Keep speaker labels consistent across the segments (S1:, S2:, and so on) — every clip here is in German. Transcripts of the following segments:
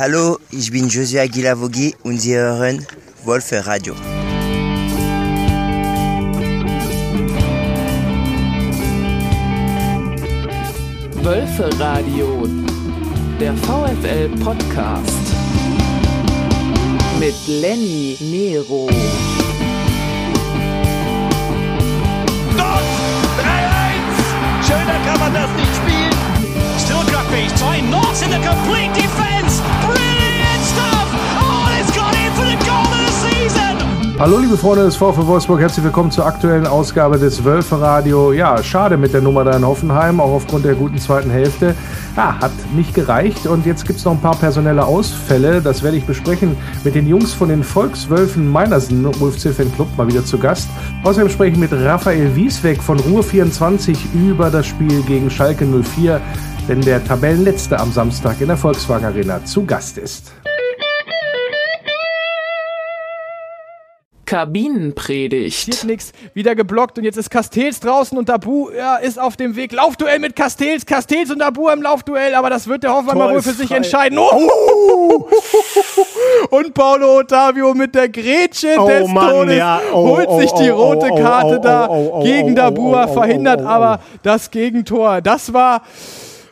S1: Hallo, ich bin Josia Gilavogi und Sie hören Wolfe Radio.
S2: Wölfe Radio, der VfL Podcast mit Lenny Nero.
S3: Dort 3-1! Schöner kann man das nicht spielen. Still Rugby, zwei Knots in the complete defense.
S4: Hallo liebe Freunde des VfL Wolfsburg, herzlich willkommen zur aktuellen Ausgabe des Wölfe Radio. Ja, schade mit der Nummer da in Hoffenheim, auch aufgrund der guten zweiten Hälfte. Ja, hat nicht gereicht und jetzt gibt es noch ein paar personelle Ausfälle. Das werde ich besprechen mit den Jungs von den Volkswölfen Meinersen, UFC Club, mal wieder zu Gast. Außerdem spreche ich mit Raphael Wiesweg von Ruhr 24 über das Spiel gegen Schalke 04, denn der Tabellenletzte am Samstag in der Volkswagen Arena zu Gast ist.
S2: Kabinenpredigt.
S5: Geht nix, wieder geblockt und jetzt ist Castells draußen und Dabu ja, ist auf dem Weg. Laufduell mit Castells, Castells und Dabu im Laufduell, aber das wird der Hoffenheimer
S4: Tor
S5: wohl
S4: ist
S5: für sich
S4: frei.
S5: entscheiden. Oh! Und Paulo Ottavio mit der Grätsche
S6: Oh
S5: des
S6: Mann,
S5: Todes
S6: ja. Oh,
S5: holt
S6: oh,
S5: sich die rote Karte da gegen Dabua, verhindert aber das Gegentor. Das war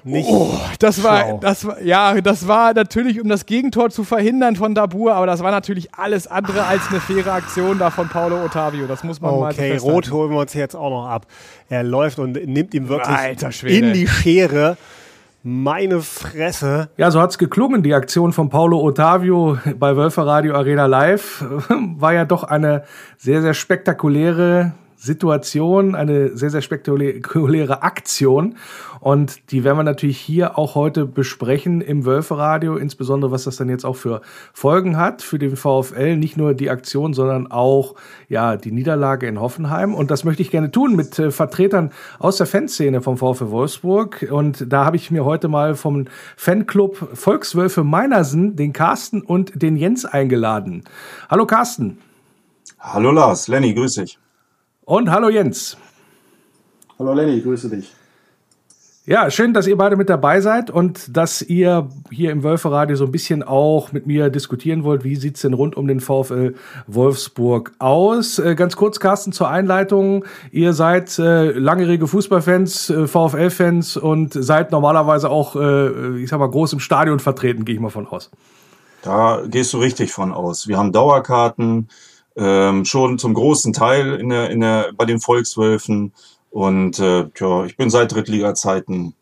S6: Nicht
S5: Oh, das war,
S6: schlau.
S5: das war, ja, das war natürlich, um das Gegentor zu verhindern von Dabur, aber das war natürlich alles andere als eine faire Aktion da von Paulo Ottavio. Das muss man mal so
S6: Okay. Rot holen wir uns jetzt auch noch ab. Er läuft und nimmt ihm wirklich in die Schere. Meine Fresse.
S4: Ja, so hat's geklungen. Die Aktion von Paulo Ottavio bei Wölfer Radio Arena Live war ja doch eine sehr, sehr spektakuläre Situation, eine sehr, sehr spektakuläre Aktion. Und die werden wir natürlich hier auch heute besprechen im Wölferadio, insbesondere was das dann jetzt auch für Folgen hat für den VfL. Nicht nur die Aktion, sondern auch ja die Niederlage in Hoffenheim. Und das möchte ich gerne tun mit äh, Vertretern aus der Fanszene vom VfL Wolfsburg. Und da habe ich mir heute mal vom Fanclub Volkswölfe Meinersen den Carsten und den Jens eingeladen. Hallo Carsten.
S7: Hallo Lars, Lenny, grüß dich.
S4: Und hallo Jens.
S8: Hallo Lenny, grüße dich.
S4: Ja, schön, dass ihr beide mit dabei seid und dass ihr hier im Wölferadio so ein bisschen auch mit mir diskutieren wollt. Wie sieht's denn rund um den VfL Wolfsburg aus? Äh, ganz kurz, Carsten, zur Einleitung. Ihr seid äh, langjährige Fußballfans, äh, VfL-Fans und seid normalerweise auch, äh, ich sag mal, groß im Stadion vertreten, gehe ich mal von aus.
S7: Da gehst du richtig von aus. Wir haben Dauerkarten, ähm, schon zum großen Teil in der, in der, bei den Volkswölfen. Und äh, tja, ich bin seit Drittliga-Zeiten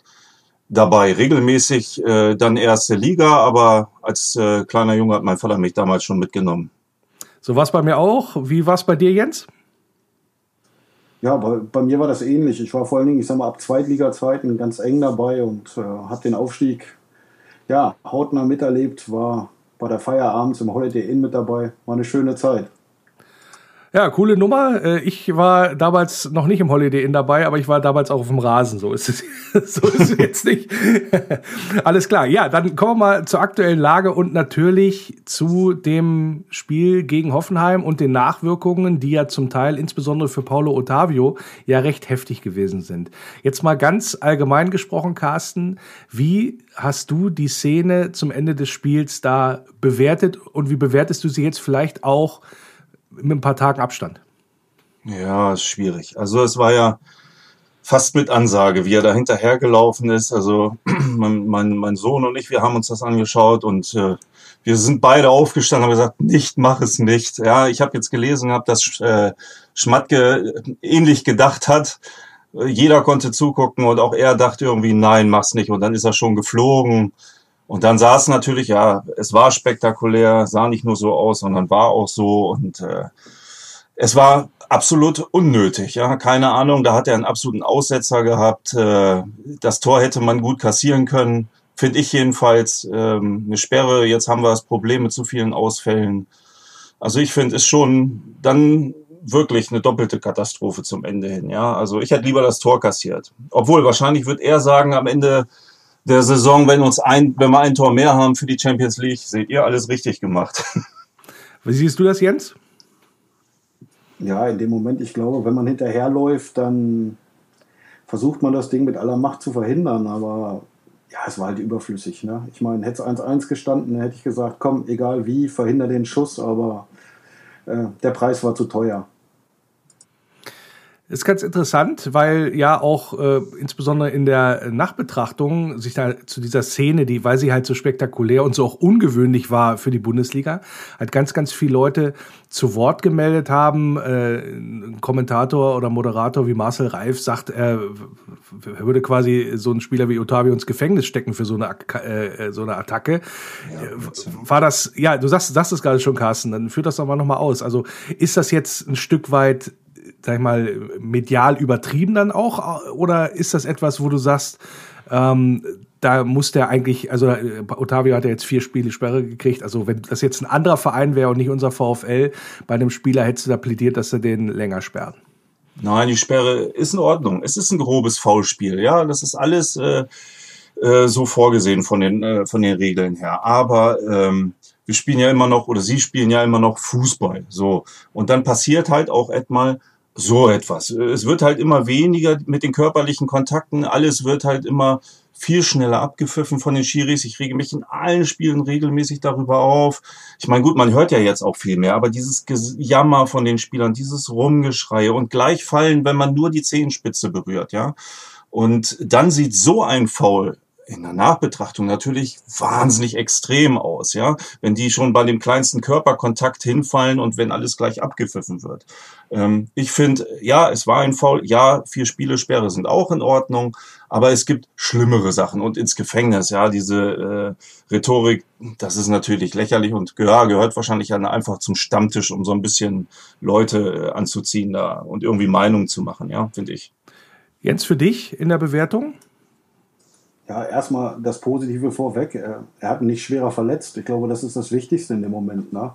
S7: dabei. Regelmäßig äh, dann erste Liga, aber als äh, kleiner Junge hat mein Vater mich damals schon mitgenommen.
S4: So war's bei mir auch. Wie war's bei dir, Jens?
S8: Ja, bei, bei mir war das ähnlich. Ich war vor allen Dingen, ich sag mal, ab Zweitliga-Zeiten ganz eng dabei und äh, habe den Aufstieg ja, hautnah miterlebt, war bei der Feier abends im Holiday Inn mit dabei. War eine schöne Zeit.
S4: Ja, coole Nummer. Äh, Ich war damals noch nicht im Holiday Inn dabei, aber ich war damals auch auf dem Rasen. So ist es, so ist es jetzt nicht. Alles klar. Ja, dann kommen wir mal zur aktuellen Lage und natürlich zu dem Spiel gegen Hoffenheim und den Nachwirkungen, die ja zum Teil insbesondere für Paulo Ottavio ja recht heftig gewesen sind. Jetzt mal ganz allgemein gesprochen, Carsten, wie hast du die Szene zum Ende des Spiels da bewertet und wie bewertest du sie jetzt vielleicht auch mit ein paar Tagen Abstand.
S7: Ja, ist schwierig. Also es war ja fast mit Ansage, wie er da hinterhergelaufen ist. Also mein, mein, mein Sohn und ich, wir haben uns das angeschaut und äh, wir sind beide aufgestanden und haben gesagt, nicht, mach es nicht. Ja, ich habe jetzt gelesen gehabt, dass äh, Schmatke ähnlich gedacht hat. Jeder konnte zugucken und auch er dachte irgendwie, nein, mach's nicht. Und dann ist er schon geflogen. Und dann sah es natürlich, ja, es war spektakulär, sah nicht nur so aus, sondern war auch so. Und äh, es war absolut unnötig. Ja, keine Ahnung, da hat er einen absoluten Aussetzer gehabt. Äh, das Tor hätte man gut kassieren können, finde ich jedenfalls. Ähm, eine Sperre, jetzt haben wir das Problem mit zu vielen Ausfällen. Also ich finde es schon dann wirklich eine doppelte Katastrophe zum Ende hin. Ja, also ich hätte lieber das Tor kassiert. Obwohl wahrscheinlich wird er sagen am Ende der Saison, wenn uns ein, wenn wir ein Tor mehr haben für die Champions League, seht ihr alles richtig gemacht.
S4: Wie siehst du das, Jens?
S8: Ja, in dem Moment, ich glaube, wenn man hinterherläuft, dann versucht man das Ding mit aller Macht zu verhindern. Aber ja, es war halt überflüssig. Ne? Ich meine, hätte es 1-1 gestanden, dann hätte ich gesagt, komm, egal wie, verhinder den Schuss, aber äh, der Preis war zu teuer.
S4: Ist ganz interessant, weil ja auch äh, insbesondere in der Nachbetrachtung sich da zu dieser Szene, die, weil sie halt so spektakulär und so auch ungewöhnlich war für die Bundesliga, halt ganz, ganz viele Leute zu Wort gemeldet haben. Äh, ein Kommentator oder Moderator wie Marcel Reif sagt, er würde quasi so einen Spieler wie Otavio ins Gefängnis stecken für so eine, äh, so eine Attacke. Ja, war das, ja, du sagst, sagst es gerade schon, Carsten, dann führt das doch mal nochmal aus. Also ist das jetzt ein Stück weit sag ich mal, medial übertrieben dann auch? Oder ist das etwas, wo du sagst, ähm, da muss der eigentlich, also äh, Otavio hat ja jetzt vier Spiele Sperre gekriegt. Also wenn das jetzt ein anderer Verein wäre und nicht unser VfL, bei einem Spieler hättest du da plädiert, dass er den länger sperren.
S7: Nein, die Sperre ist in Ordnung. Es ist ein grobes Foulspiel. Ja, das ist alles äh, äh, so vorgesehen von den äh, von den Regeln her. Aber ähm, wir spielen ja immer noch oder Sie spielen ja immer noch Fußball. So und dann passiert halt auch etwas so etwas. Es wird halt immer weniger mit den körperlichen Kontakten. Alles wird halt immer viel schneller abgepfiffen von den Schiris. Ich rege mich in allen Spielen regelmäßig darüber auf. Ich meine, gut, man hört ja jetzt auch viel mehr, aber dieses Jammer von den Spielern, dieses Rumgeschrei und gleich fallen, wenn man nur die Zehenspitze berührt, ja. Und dann sieht so ein Foul in der Nachbetrachtung natürlich wahnsinnig extrem aus, ja, wenn die schon bei dem kleinsten Körperkontakt hinfallen und wenn alles gleich abgepfiffen wird. Ähm, ich finde, ja, es war ein Foul, ja, vier Spiele Sperre sind auch in Ordnung, aber es gibt schlimmere Sachen und ins Gefängnis, ja, diese äh, Rhetorik, das ist natürlich lächerlich und ja, gehört wahrscheinlich einfach zum Stammtisch, um so ein bisschen Leute äh, anzuziehen da und irgendwie Meinung zu machen, ja, finde ich.
S4: Jens, für dich in der Bewertung?
S8: Ja, erstmal das Positive vorweg. Er, er hat nicht schwerer verletzt. Ich glaube, das ist das Wichtigste in dem Moment. Ne?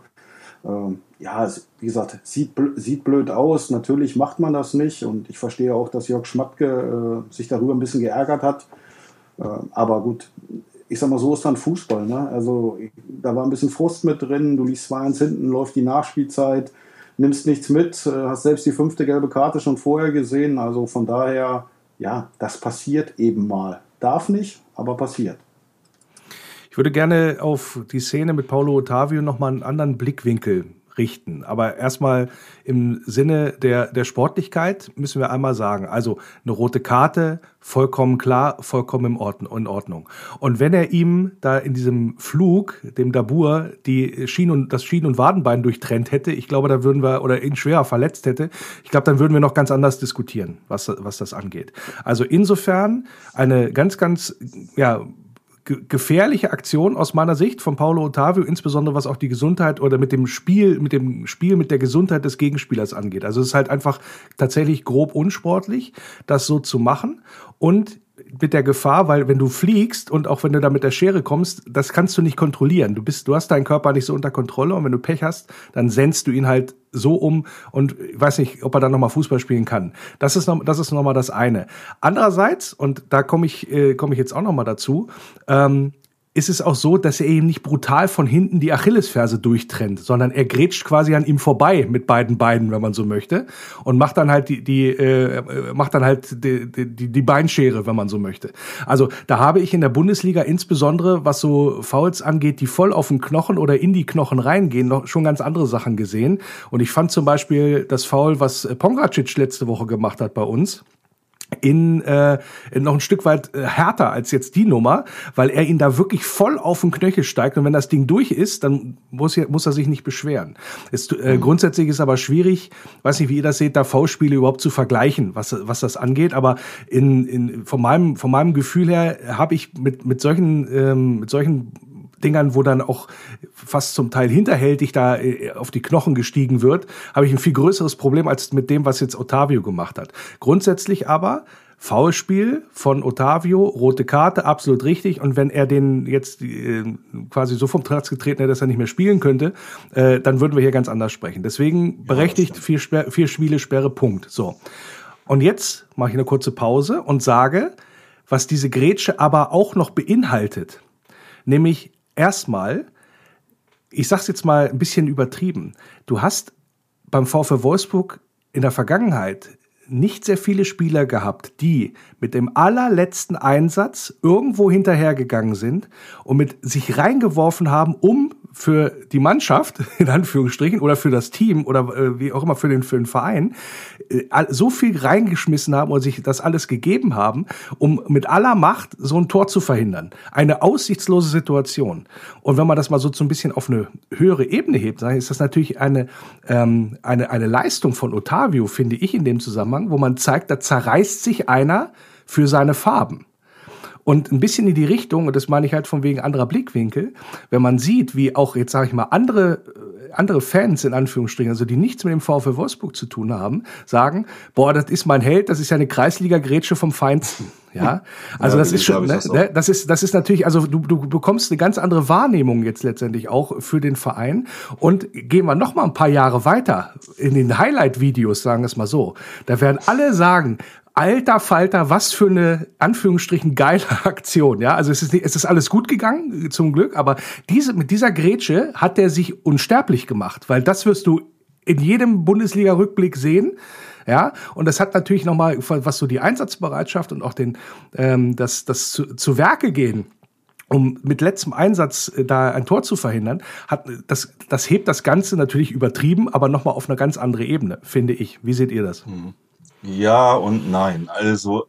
S8: Ähm, ja, wie gesagt, sieht, blöd aus. Natürlich macht man das nicht. Und ich verstehe auch, dass Jörg Schmatke äh, sich darüber ein bisschen geärgert hat. Äh, aber gut, ich sag mal, so ist dann Fußball. Ne? Also da war ein bisschen Frust mit drin. Du liegst 2-1 hinten, läuft die Nachspielzeit, nimmst nichts mit, äh, hast selbst die fünfte gelbe Karte schon vorher gesehen. Also von daher, ja, das passiert eben mal. Darf nicht, aber passiert.
S4: Ich würde gerne auf die Szene mit Paulo Ottavio nochmal einen anderen Blickwinkel richten. Aber erstmal im Sinne der, der Sportlichkeit müssen wir einmal sagen, also eine rote Karte, vollkommen klar, vollkommen in Ordnung. Und wenn er ihm da in diesem Flug, dem Dabur, die Schienen und, das Schienen- und Wadenbein durchtrennt hätte, ich glaube, da würden wir, oder ihn schwerer verletzt hätte, ich glaube, dann würden wir noch ganz anders diskutieren, was, was das angeht. Also insofern eine ganz, ganz, ja, gefährliche Aktion aus meiner Sicht von Paulo Ottavio, insbesondere was auch die Gesundheit oder mit dem Spiel, mit dem Spiel mit der Gesundheit des Gegenspielers angeht. Also es ist halt einfach tatsächlich grob unsportlich, das so zu machen. Und mit der Gefahr, weil wenn du fliegst und auch wenn du da mit der Schere kommst, das kannst du nicht kontrollieren. Du bist, du hast deinen Körper nicht so unter Kontrolle und wenn du Pech hast, dann sendst du ihn halt so um und weiß nicht, ob er dann nochmal Fußball spielen kann. Das ist noch, das ist noch mal das eine. Andererseits und da komme ich, äh, komme ich jetzt auch nochmal dazu. Ähm, ist es auch so, dass er eben nicht brutal von hinten die Achillesferse durchtrennt, sondern er grätscht quasi an ihm vorbei mit beiden Beinen, wenn man so möchte, und macht dann halt die, die äh, macht dann halt die, die, die Beinschere, wenn man so möchte. Also da habe ich in der Bundesliga insbesondere, was so Fouls angeht, die voll auf den Knochen oder in die Knochen reingehen, noch schon ganz andere Sachen gesehen. Und ich fand zum Beispiel das Foul, was Pongracic letzte Woche gemacht hat bei uns in, äh, noch ein Stück weit äh, härter als jetzt die Nummer, weil er ihn da wirklich voll auf den Knöchel steigt und wenn das Ding durch ist, dann muss, er, muss er sich nicht beschweren. Es, äh, mhm. Grundsätzlich ist aber schwierig, weiß nicht, wie ihr das seht, da V-Spiele überhaupt zu vergleichen, was, was das angeht, aber in, in, von, meinem, von meinem Gefühl her habe ich mit, mit solchen, ähm, mit solchen Dingern, wo dann auch fast zum Teil hinterhältig da äh, auf die Knochen gestiegen wird, habe ich ein viel größeres Problem als mit dem, was jetzt Otavio gemacht hat. Grundsätzlich aber Foulspiel von Otavio, rote Karte, absolut richtig. Und wenn er den jetzt äh, quasi so vom Platz getreten hätte, dass er nicht mehr spielen könnte, äh, dann würden wir hier ganz anders sprechen. Deswegen berechtigt ja, vier, Sper vier Spiele Sperre, Punkt. So. Und jetzt mache ich eine kurze Pause und sage, was diese Grätsche aber auch noch beinhaltet. Nämlich erstmal, ich sag's jetzt mal ein bisschen übertrieben, du hast beim VfL Wolfsburg in der Vergangenheit nicht sehr viele Spieler gehabt, die mit dem allerletzten Einsatz irgendwo hinterhergegangen sind und mit sich reingeworfen haben, um für die Mannschaft, in Anführungsstrichen, oder für das Team oder äh, wie auch immer für den, für den Verein, äh, so viel reingeschmissen haben oder sich das alles gegeben haben, um mit aller Macht so ein Tor zu verhindern. Eine aussichtslose Situation. Und wenn man das mal so so ein bisschen auf eine höhere Ebene hebt, ist das natürlich eine, ähm, eine, eine Leistung von Otavio, finde ich in dem Zusammenhang, wo man zeigt, da zerreißt sich einer für seine Farben. Und ein bisschen in die Richtung, und das meine ich halt von wegen anderer Blickwinkel, wenn man sieht, wie auch jetzt sage ich mal andere andere Fans in Anführungsstrichen, also die nichts mit dem VfL Wolfsburg zu tun haben, sagen, boah, das ist mein Held, das ist ja eine Kreisliga-Grätsche vom Feinsten. Ja, also ja, das ist schon, ne, das, ne, das ist, das ist natürlich, also du, du bekommst eine ganz andere Wahrnehmung jetzt letztendlich auch für den Verein. Und gehen wir noch mal ein paar Jahre weiter in den Highlight-Videos, sagen wir es mal so. Da werden alle sagen, alter Falter, was für eine Anführungsstrichen geile Aktion, ja. Also es ist, es ist alles gut gegangen, zum Glück, aber diese, mit dieser Grätsche hat er sich unsterblich gemacht, weil das wirst du in jedem Bundesliga-Rückblick sehen. Ja, und das hat natürlich nochmal, was so die Einsatzbereitschaft und auch den, ähm, das, das zu, zu Werke gehen um mit letztem Einsatz äh, da ein Tor zu verhindern, hat das, das hebt das Ganze natürlich übertrieben, aber nochmal auf eine ganz andere Ebene, finde ich. Wie seht ihr das?
S7: Mhm. Ja und nein. Also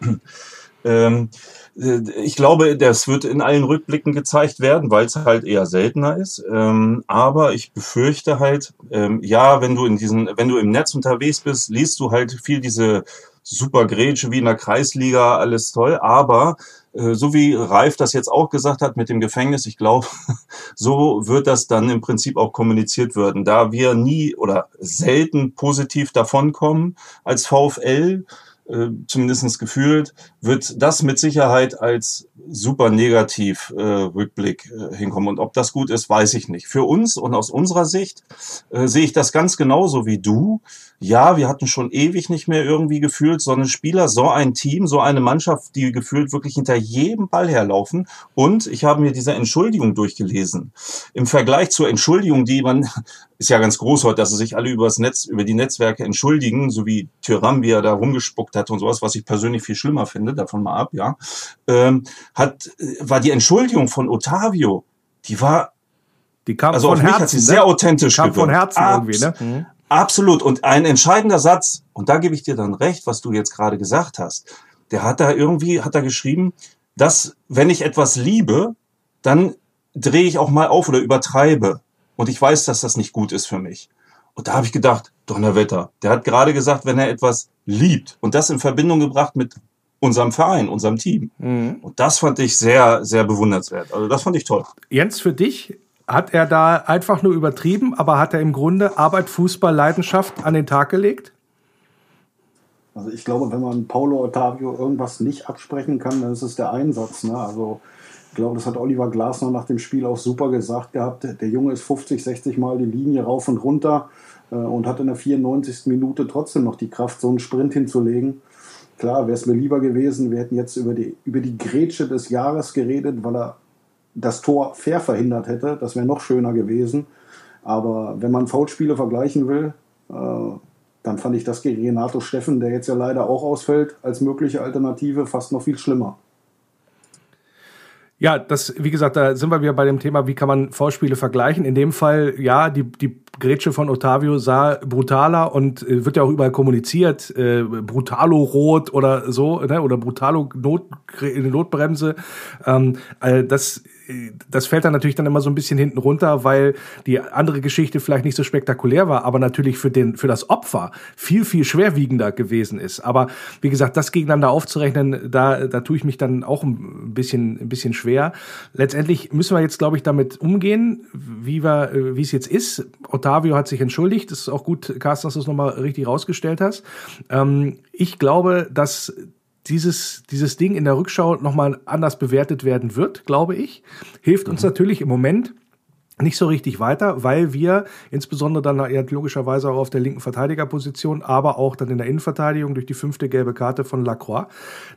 S7: ähm, äh, ich glaube, das wird in allen Rückblicken gezeigt werden, weil es halt eher seltener ist. Ähm, aber ich befürchte halt, ähm, ja, wenn du in diesen, wenn du im Netz unterwegs bist, liest du halt viel diese super Grätsche wie in der Kreisliga, alles toll. Aber so wie Ralf das jetzt auch gesagt hat mit dem Gefängnis, ich glaube, so wird das dann im Prinzip auch kommuniziert werden. Da wir nie oder selten positiv davonkommen als VfL, äh, zumindest gefühlt, wird das mit Sicherheit als super negativ äh, Rückblick äh, hinkommen. Und ob das gut ist, weiß ich nicht. Für uns und aus unserer Sicht äh, sehe ich das ganz genauso wie du. Ja, wir hatten schon ewig nicht mehr irgendwie gefühlt so einen Spieler, so ein Team, so eine Mannschaft, die gefühlt wirklich hinter jedem Ball herlaufen. Und ich habe mir diese Entschuldigung durchgelesen. Im Vergleich zur Entschuldigung, die man, ist ja ganz groß heute, dass sie sich alle übers Netz, über die Netzwerke entschuldigen, so wie Tyram, wie er da rumgespuckt hat und sowas, was ich persönlich viel schlimmer finde, davon mal ab, ja. Ähm, hat, war die Entschuldigung von Otavio, die war,
S4: die kam
S7: also
S4: von
S7: auf mich
S4: Herzen,
S7: hat sie
S4: ne?
S7: sehr authentisch
S4: Die kam von
S7: gewirkt.
S4: Herzen
S7: Abs-
S4: irgendwie, ne?
S7: Absolut. Und ein entscheidender Satz, und da gebe ich dir dann recht, was du jetzt gerade gesagt hast, der hat da irgendwie, hat da geschrieben, dass wenn ich etwas liebe, dann drehe ich auch mal auf oder übertreibe. Und ich weiß, dass das nicht gut ist für mich. Und da habe ich gedacht, Donnerwetter, der hat gerade gesagt, wenn er etwas liebt und das in Verbindung gebracht mit unserem Verein, unserem Team.
S4: Mhm.
S7: Und das fand ich sehr, sehr bewundernswert. Also das fand ich toll.
S4: Jens, für dich hat er da einfach nur übertrieben, aber hat er im Grunde Arbeit, Fußball, Leidenschaft an den Tag gelegt?
S8: Also ich glaube, wenn man Paulo Ottavio irgendwas nicht absprechen kann, dann ist es der Einsatz. Ne? Also ich glaube, das hat Oliver Glasner nach dem Spiel auch super gesagt gehabt. Der Junge ist 50, 60 Mal die Linie rauf und runter äh, und hat in der 94. Minute trotzdem noch die Kraft, so einen Sprint hinzulegen. Klar, wäre es mir lieber gewesen, wir hätten jetzt über die, über die Grätsche des Jahres geredet, weil er das Tor fair verhindert hätte. Das wäre noch schöner gewesen. Aber wenn man Foulspiele vergleichen will, äh, dann fand ich das gegen Renato Steffen, der jetzt ja leider auch ausfällt, als mögliche Alternative fast noch viel schlimmer.
S4: Ja, das, wie gesagt, da sind wir wieder bei dem Thema, wie kann man Vorspiele vergleichen. In dem Fall, ja, die, die Grätsche von Otavio sah brutaler und äh, wird ja auch überall kommuniziert, äh, Brutalo-Rot oder so, ne? oder Brutalo-Not, Notbremse. Ähm, äh, das das fällt dann natürlich dann immer so ein bisschen hinten runter, weil die andere Geschichte vielleicht nicht so spektakulär war, aber natürlich für den für das Opfer viel viel schwerwiegender gewesen ist. Aber wie gesagt, das gegeneinander aufzurechnen, da da tue ich mich dann auch ein bisschen ein bisschen schwer. Letztendlich müssen wir jetzt glaube ich damit umgehen, wie wir wie es jetzt ist. Otavio hat sich entschuldigt, das ist auch gut, Carsten, dass du es nochmal richtig rausgestellt hast. Ähm, ich glaube, dass dieses, dieses Ding in der Rückschau nochmal anders bewertet werden wird, glaube ich. Hilft uns natürlich im Moment nicht so richtig weiter, weil wir insbesondere dann ja, logischerweise auch auf der linken Verteidigerposition, aber auch dann in der Innenverteidigung durch die fünfte gelbe Karte von Lacroix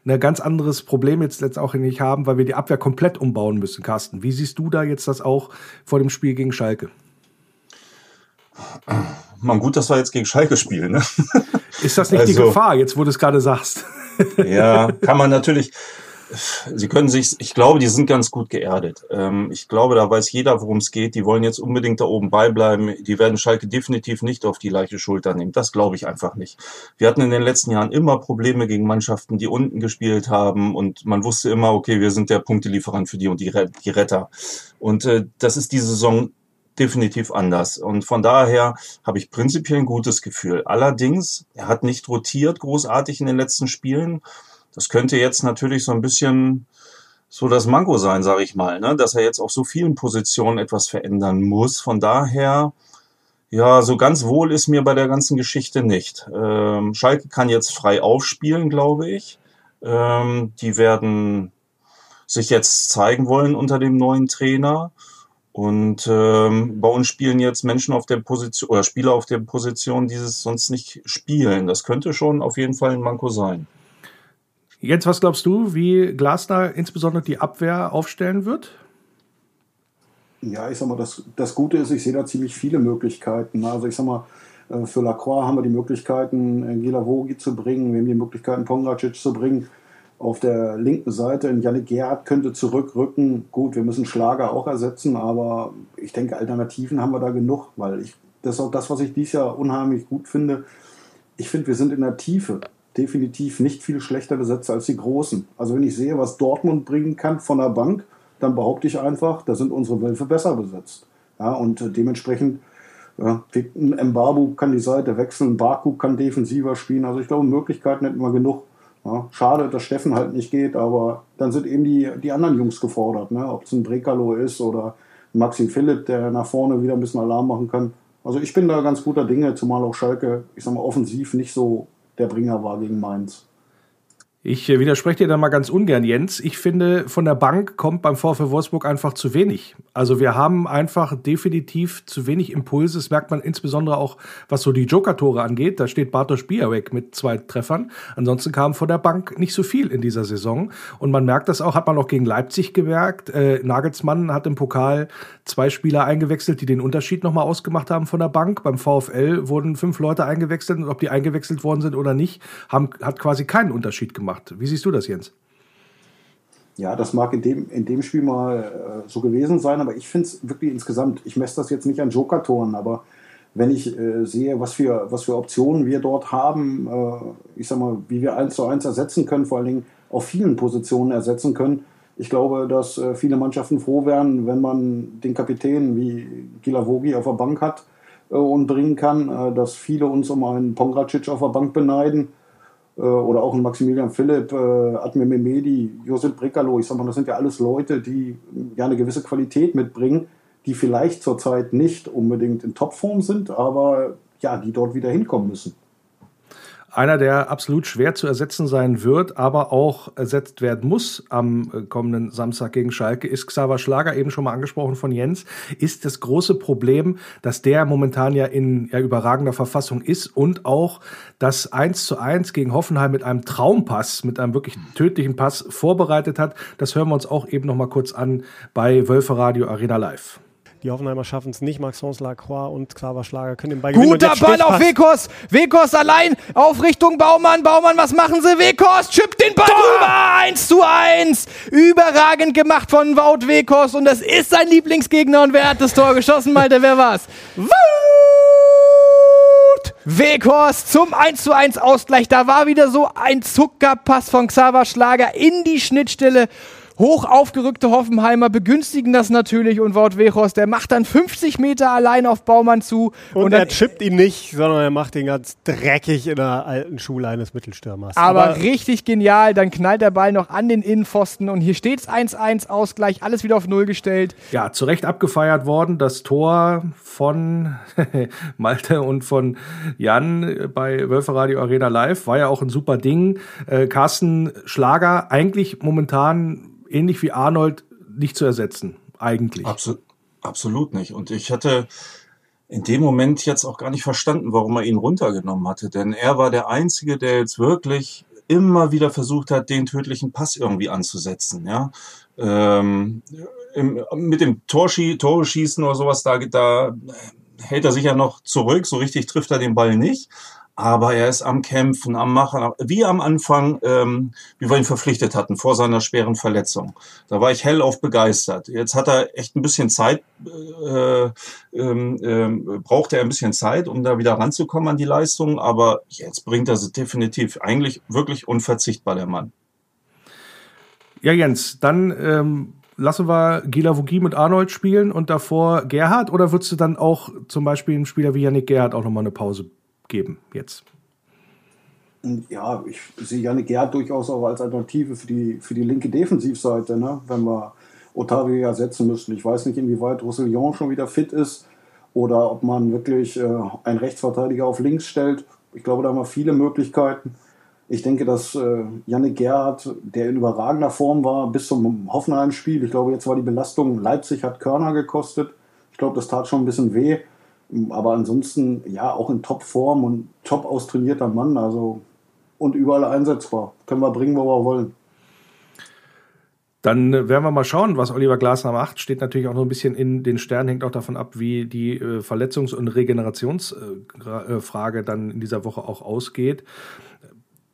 S4: ein ganz anderes Problem jetzt letztendlich nicht haben, weil wir die Abwehr komplett umbauen müssen. Carsten, wie siehst du da jetzt das auch vor dem Spiel gegen Schalke?
S7: man gut, dass wir jetzt gegen Schalke spielen. Ne?
S4: Ist das nicht also, die Gefahr, jetzt wo du es gerade sagst?
S7: Ja, kann man natürlich. Sie können sich, ich glaube, die sind ganz gut geerdet. Ähm, ich glaube, da weiß jeder, worum es geht. Die wollen jetzt unbedingt da oben beibleiben. Die werden Schalke definitiv nicht auf die leichte Schulter nehmen. Das glaube ich einfach nicht. Wir hatten in den letzten Jahren immer Probleme gegen Mannschaften, die unten gespielt haben und man wusste immer, okay, wir sind der Punktelieferant für die und die, Retter. Und äh, das ist die Saison definitiv anders. Und von daher habe ich prinzipiell ein gutes Gefühl. Allerdings, er hat nicht rotiert großartig in den letzten Spielen. Das könnte jetzt natürlich so ein bisschen so das Manko sein, sage ich mal, ne? dass er jetzt auf so vielen Positionen etwas verändern muss. Von daher, ja, so ganz wohl ist mir bei der ganzen Geschichte nicht. Ähm, Schalke kann jetzt frei aufspielen, glaube ich. Ähm, die werden sich jetzt zeigen wollen unter dem neuen Trainer. Und ähm, bei uns spielen jetzt Menschen auf der Position oder Spieler auf der Position, die es sonst nicht spielen. Das könnte schon auf jeden Fall ein Manko sein.
S4: Jetzt, was glaubst du, wie Glasner insbesondere die Abwehr aufstellen wird?
S8: Ja, ich sag mal, das, das Gute ist, ich sehe da ziemlich viele Möglichkeiten. Also ich sag mal, äh, für Lacroix haben wir die Möglichkeiten, Gila Vogi zu bringen, wir haben die Möglichkeiten, Pongracic zu bringen. Auf der linken Seite in Janik Gerhardt könnte zurückrücken. Gut, wir müssen Schlager auch ersetzen, aber ich denke, Alternativen haben wir da genug, weil ich, das ist auch das, was ich dieses Jahr unheimlich gut finde. Ich finde, wir sind in der Tiefe definitiv nicht viel schlechter besetzt als die Großen. Also wenn ich sehe, was Dortmund bringen kann von der Bank, dann behaupte ich einfach, da sind unsere Wölfe besser besetzt. Ja, und dementsprechend, ja, Mbabu kann die Seite wechseln, Baku kann defensiver spielen. Also ich glaube, Möglichkeiten hätten wir genug. Ja, schade, dass Steffen halt nicht geht, aber dann sind eben die, die anderen Jungs gefordert. Ne? Ob es ein Brekalo ist oder Maxim Philipp, der nach vorne wieder ein bisschen Alarm machen kann. Also ich bin da ganz guter Dinge, zumal auch Schalke, ich sag mal, offensiv nicht so der Bringer war gegen Mainz.
S4: Ich äh, widerspreche dir da mal ganz ungern, Jens. Ich finde, von der Bank kommt beim VfL Wolfsburg einfach zu wenig. Also wir haben einfach definitiv zu wenig Impulse. Das merkt man insbesondere auch, was so die Joker-Tore angeht. Da steht Bartosz Białek mit zwei Treffern. Ansonsten kam von der Bank nicht so viel in dieser Saison. Und man merkt das auch, hat man auch gegen Leipzig gemerkt. Äh, Nagelsmann hat im Pokal zwei Spieler eingewechselt, die den Unterschied nochmal ausgemacht haben von der Bank. Beim VfL wurden fünf Leute eingewechselt und ob die eingewechselt worden sind oder nicht, haben, hat quasi keinen Unterschied gemacht. Wie siehst du das, Jens?
S8: Ja, das mag in dem, in dem Spiel mal äh, so gewesen sein, aber ich finde es wirklich insgesamt, ich messe das jetzt nicht an Joker-Toren, aber wenn ich äh, sehe, was für, was für Optionen wir dort haben, äh, ich sag mal, wie wir eins zu eins ersetzen können, vor allen Dingen auf vielen Positionen ersetzen können, ich glaube, dass äh, viele Mannschaften froh wären, wenn man den Kapitän wie Gilavogi auf der Bank hat äh, und bringen kann, äh, dass viele uns um einen Pongracic auf der Bank beneiden oder auch einen Maximilian Philipp, äh, Admir Mehmedi, Josip Brekalo. Ich sag mal, das sind ja alles Leute, die ja eine gewisse Qualität mitbringen, die vielleicht zurzeit nicht unbedingt in Topform sind, aber ja, die dort wieder hinkommen müssen.
S4: Einer, der absolut schwer zu ersetzen sein wird, aber auch ersetzt werden muss am äh, kommenden Samstag gegen Schalke, ist Xaver Schlager, eben schon mal angesprochen von Jens, ist das große Problem, dass der momentan ja in ja, überragender Verfassung ist und auch das 1 zu 1 gegen Hoffenheim mit einem Traumpass, mit einem wirklich tödlichen Pass vorbereitet hat. Das hören wir uns auch eben noch mal kurz an bei Wölfe Radio Arena Live.
S6: Die Hoffenheimer schaffen es nicht. Maxence Lacroix und Xaver Schlager können den
S5: Ball gewinnen. Guter Ball auf Wekos. Wekos allein auf Richtung Baumann. Baumann, was machen sie? Wekos chippt den Ball Tor! rüber. 1 zu 1. Überragend gemacht von Wout Wekos. Und das ist sein Lieblingsgegner. Und wer hat das Tor geschossen, Malte? Wer war's? Wout! Weghorst zum 1 zu 1 Ausgleich. Da war wieder so ein Zuckerpass von Xaver Schlager in die Schnittstelle Hoch aufgerückte Hoffenheimer begünstigen das natürlich und Wout Weghorst, der macht dann 50 Meter allein auf Baumann zu.
S6: Und, und er chippt ihn nicht, sondern er macht ihn ganz dreckig in der alten Schule eines Mittelstürmers.
S5: Aber, Aber richtig genial, dann knallt der Ball noch an den Innenpfosten und hier steht es 1-1 Ausgleich, alles wieder auf Null gestellt.
S4: Ja, zu Recht abgefeiert worden, das Tor von Malte und von Jan bei Wölferadio Arena Live war ja auch ein super Ding. Äh, Carsten Schlager eigentlich momentan ähnlich wie Arnold nicht zu ersetzen, eigentlich.
S7: Absolut, absolut nicht. Und ich hatte in dem Moment jetzt auch gar nicht verstanden, warum er ihn runtergenommen hatte. Denn er war der Einzige, der jetzt wirklich immer wieder versucht hat, den tödlichen Pass irgendwie anzusetzen. Ja, ähm, im, mit dem Torschie Tore oder sowas, da, da hält er sich ja noch zurück, so richtig trifft er den Ball nicht. Aber er ist am Kämpfen, am Machen, wie am Anfang, ähm, wie wir ihn verpflichtet hatten, vor seiner schweren Verletzung. Da war ich hellauf begeistert. Jetzt hat er echt ein bisschen Zeit, äh, ähm, äh, braucht er ein bisschen Zeit, um da wieder ranzukommen an die Leistung. Aber jetzt bringt er sie definitiv. Eigentlich wirklich unverzichtbar, der Mann.
S4: Ja, Jens, dann ähm, lassen wir Gila Vogie mit Arnold spielen und davor Gerhard oder würdest du dann auch zum Beispiel einem Spieler wie Yannick Gerhard auch nochmal eine Pause geben jetzt?
S8: Ja, ich sehe Yannick Gerhard durchaus auch als Alternative für die, für die linke Defensivseite, ne? wenn wir Otavio ja setzen müssen. Ich weiß nicht, inwieweit Roussillon schon wieder fit ist oder ob man wirklich äh, einen Rechtsverteidiger auf links stellt. Ich glaube, da haben wir viele Möglichkeiten. Ich denke, dass äh, Yannick Gerhardt, der in überragender Form war bis zum Hoffenheim-Spiel, ich glaube, jetzt war die Belastung, Leipzig hat Körner gekostet. Ich glaube, das tat schon ein bisschen weh. Aber ansonsten, ja, auch in Topform und top austrainierter Mann, also und überall einsetzbar. Können wir bringen, wo wir wollen.
S4: Dann äh, werden wir mal schauen, was Oliver Glasner macht. Steht natürlich auch noch ein bisschen in den Sternen, hängt auch davon ab, wie die äh, Verletzungs- und Regenerationsfrage äh, dann in dieser Woche auch ausgeht.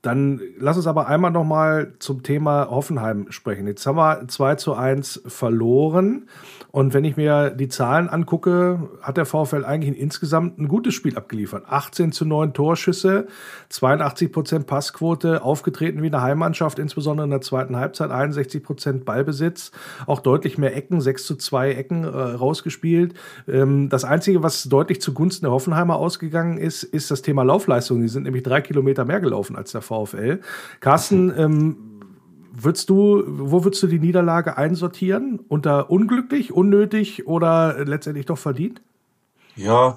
S4: Dann lass uns aber einmal noch mal zum Thema Hoffenheim sprechen. Jetzt haben wir 2 zu 1 verloren. Und wenn ich mir die Zahlen angucke, hat der VfL eigentlich insgesamt ein gutes Spiel abgeliefert. 18 zu 9 Torschüsse, 82 Prozent Passquote, aufgetreten wie eine Heimmannschaft, insbesondere in der zweiten Halbzeit, 61 Prozent Ballbesitz, auch deutlich mehr Ecken, 6 zu 2 Ecken äh, rausgespielt. Ähm, das Einzige, was deutlich zugunsten der Hoffenheimer ausgegangen ist, ist das Thema Laufleistung. Die sind nämlich drei Kilometer mehr gelaufen als der VfL. Carsten, ähm, Würdest du, wo würdest du die Niederlage einsortieren? Unter unglücklich, unnötig oder letztendlich doch verdient?
S7: Ja,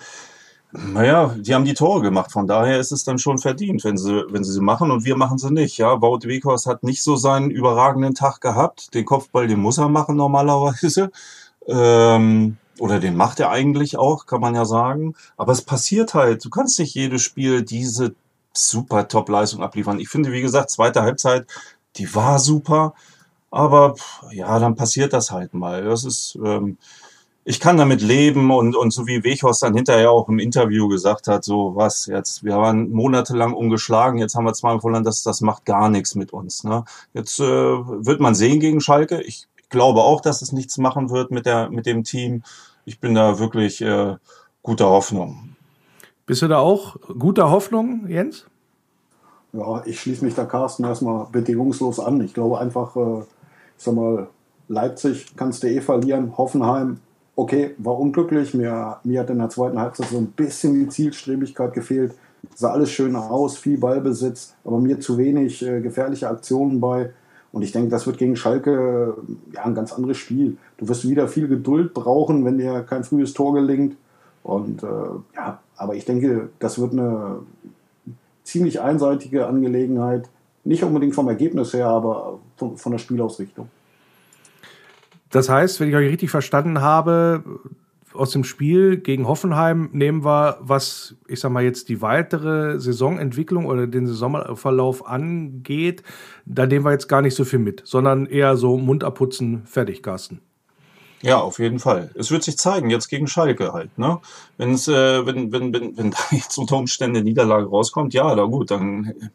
S7: naja, die haben die Tore gemacht, von daher ist es dann schon verdient, wenn sie, wenn sie sie machen und wir machen sie nicht. Ja, Wout Weghorst hat nicht so seinen überragenden Tag gehabt. Den Kopfball, den muss er machen normalerweise. Ähm, oder den macht er eigentlich auch, kann man ja sagen. Aber es passiert halt. Du kannst nicht jedes Spiel diese super Top-Leistung abliefern. Ich finde, wie gesagt, zweite Halbzeit die war super, aber ja, dann passiert das halt mal. Das ist, ähm, ich kann damit leben und, und so wie Weghorst dann hinterher auch im Interview gesagt hat, so was jetzt, wir waren monatelang ungeschlagen, jetzt haben wir zweimal verloren, das, das macht gar nichts mit uns. Ne? Jetzt äh, wird man sehen gegen Schalke. Ich glaube auch, dass es nichts machen wird mit, der, mit dem Team. Ich bin da wirklich äh, guter Hoffnung.
S4: Bist du da auch guter Hoffnung, Jens?
S8: Ja, ich schließe mich da Carsten erstmal bedingungslos an. Ich glaube einfach, äh, ich sag mal, Leipzig kannst du eh verlieren, Hoffenheim, okay, war unglücklich. Mir, mir hat in der zweiten Halbzeit so ein bisschen die Zielstrebigkeit gefehlt. Sah alles schön aus, viel Ballbesitz, aber mir zu wenig äh, gefährliche Aktionen bei. Und ich denke, das wird gegen Schalke ja, ein ganz anderes Spiel. Du wirst wieder viel Geduld brauchen, wenn dir kein frühes Tor gelingt. Und äh, ja, aber ich denke, das wird eine ziemlich einseitige Angelegenheit. Nicht unbedingt vom Ergebnis her, aber von, von der Spielausrichtung.
S4: Das heißt, wenn ich euch richtig verstanden habe, aus dem Spiel gegen Hoffenheim nehmen wir, was ich sag mal jetzt die weitere Saisonentwicklung oder den Saisonverlauf angeht, da nehmen wir jetzt gar nicht so viel mit, sondern eher so Mund abputzen, fertig, Carsten.
S7: Ja, auf jeden Fall. Es wird sich zeigen, jetzt gegen Schalke halt. Ne? Wenn's, äh, wenn, wenn, wenn, wenn da jetzt unter Umständen eine Niederlage rauskommt, ja, da gut, dann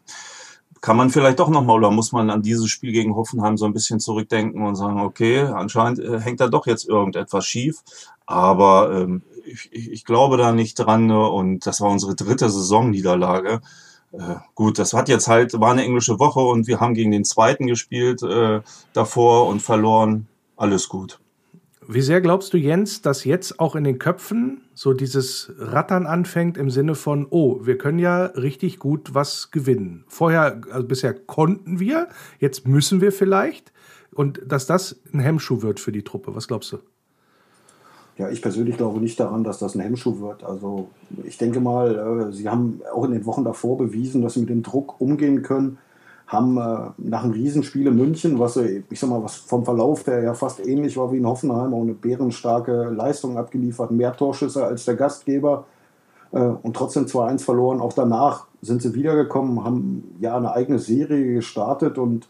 S7: kann man vielleicht doch nochmal oder muss man an dieses Spiel gegen Hoffenheim so ein bisschen zurückdenken und sagen, okay, anscheinend äh, hängt da doch jetzt irgendetwas schief. Aber ähm, ich, ich glaube da nicht dran ne? und das war unsere dritte Saisonniederlage. Äh, gut, das hat jetzt halt, war eine englische Woche und wir haben gegen den zweiten gespielt äh, davor und verloren. Alles gut.
S4: Wie sehr glaubst du, Jens, dass jetzt auch in den Köpfen so dieses Rattern anfängt im Sinne von, oh, wir können ja richtig gut was gewinnen. Vorher, also bisher konnten wir, jetzt müssen wir vielleicht. Und dass das ein Hemmschuh wird für die Truppe. Was glaubst du?
S8: Ja, ich persönlich glaube nicht daran, dass das ein Hemmschuh wird. Also ich denke mal, äh, sie haben auch in den Wochen davor bewiesen, dass sie mit dem Druck umgehen können haben äh, nach einem Riesenspiel in München, was ich sag mal, was vom Verlauf her ja fast ähnlich war wie in Hoffenheim, auch eine bärenstarke Leistung abgeliefert, mehr Torschüsse als der Gastgeber äh, und trotzdem 2-1 verloren. Auch danach sind sie wiedergekommen, haben ja eine eigene Serie gestartet und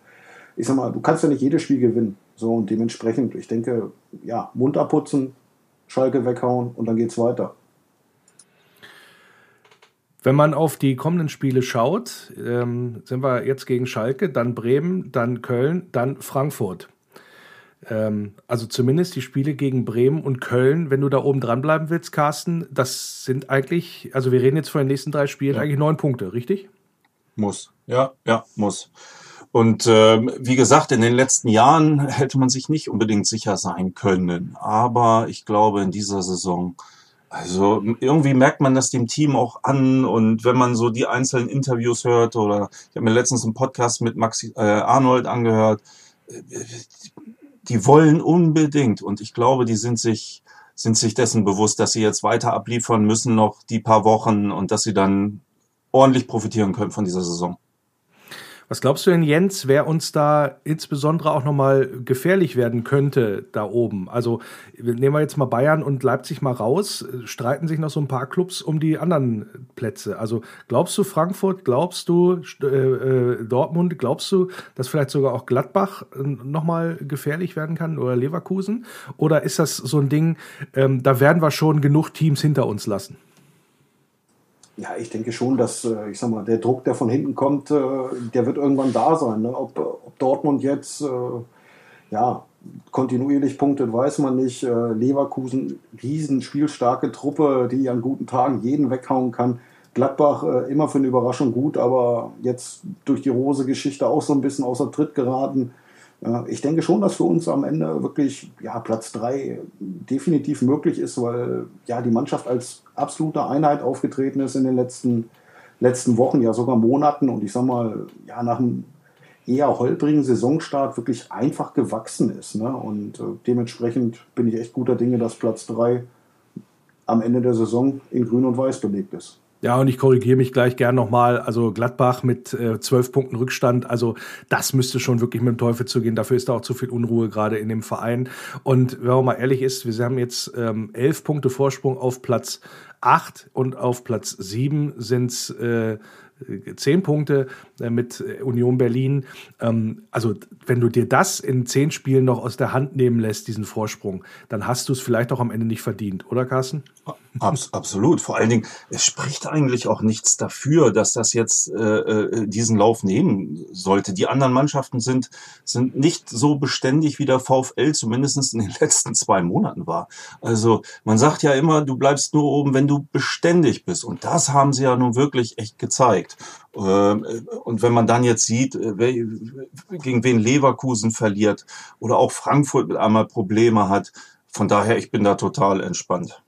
S8: ich sag mal, du kannst ja nicht jedes Spiel gewinnen. So und dementsprechend, ich denke, ja, Mund abputzen, Schalke weghauen und dann geht's weiter.
S4: Wenn man auf die kommenden Spiele schaut, ähm, sind wir jetzt gegen Schalke, dann Bremen, dann Köln, dann Frankfurt. Ähm, also zumindest die Spiele gegen Bremen und Köln, wenn du da oben dran bleiben willst, Carsten, das sind eigentlich, also wir reden jetzt von den nächsten drei Spielen,
S7: Ja.
S4: eigentlich neun Punkte, richtig?
S7: Muss. Ja, ja, muss. Und ähm, wie gesagt, in den letzten Jahren hätte man sich nicht unbedingt sicher sein können. Aber ich glaube, in dieser Saison, also irgendwie merkt man das dem Team auch an. Und wenn man so die einzelnen Interviews hört, oder ich habe mir letztens einen Podcast mit Maxi äh, Arnold angehört, äh, die wollen unbedingt. Und ich glaube, die sind sich, sind sich dessen bewusst, dass sie jetzt weiter abliefern müssen, noch die paar Wochen und dass sie dann ordentlich profitieren können von dieser Saison.
S4: Was glaubst du denn, Jens, wer uns da insbesondere auch nochmal gefährlich werden könnte da oben? Also nehmen wir jetzt mal Bayern und Leipzig mal raus, streiten sich noch so ein paar Clubs um die anderen Plätze. Also glaubst du Frankfurt, glaubst du äh, äh, Dortmund, glaubst du, dass vielleicht sogar auch Gladbach äh, nochmal gefährlich werden kann oder Leverkusen? Oder ist das so ein Ding, ähm, da werden wir schon genug Teams hinter uns lassen?
S8: Ja, ich denke schon, dass, äh, ich sag mal, der Druck, der von hinten kommt, äh, der wird irgendwann da sein. Ne? Ob, ob Dortmund jetzt, äh, ja, kontinuierlich punktet, weiß man nicht. Leverkusen, riesen spielstarke Truppe, die an guten Tagen jeden weghauen kann. Gladbach immer für eine Überraschung gut, aber jetzt durch die Rose-Geschichte auch so ein bisschen außer Tritt geraten. Ich denke schon, dass für uns am Ende wirklich ja, Platz 3 definitiv möglich ist, weil ja die Mannschaft als absolute Einheit aufgetreten ist in den letzten, letzten Wochen, ja sogar Monaten und ich sag mal, ja, nach einem eher holprigen Saisonstart wirklich einfach gewachsen ist. Ne? Und äh, dementsprechend bin ich echt guter Dinge, dass Platz 3 am Ende der Saison in Grün und Weiß belegt ist.
S4: Ja, und ich korrigiere mich gleich gern nochmal. Also Gladbach mit äh, zwölf Punkten Rückstand, also das müsste schon wirklich mit dem Teufel zugehen. Dafür ist da auch zu viel Unruhe gerade in dem Verein. Und wenn man mal ehrlich ist, wir haben jetzt ähm, elf Punkte Vorsprung auf Platz acht und auf Platz sieben sind's äh, zehn Punkte äh, mit äh, Union Berlin. Ähm, also wenn du dir das in zehn Spielen noch aus der Hand nehmen lässt, diesen Vorsprung, dann hast du es vielleicht auch am Ende nicht verdient, oder Carsten?
S7: Abs absolut. Vor allen Dingen, es spricht eigentlich auch nichts dafür, dass das jetzt äh, äh, diesen Lauf nehmen sollte. Die anderen Mannschaften sind, sind nicht so beständig, wie der VfL zumindest in den letzten zwei Monaten war. Also man sagt ja immer, du bleibst nur oben, wenn du beständig bist. Und das haben sie ja nun wirklich echt gezeigt. Ähm, Und wenn man dann jetzt sieht, äh, gegen wen Leverkusen verliert oder auch Frankfurt mit einmal Probleme hat, von daher, ich bin da total entspannt.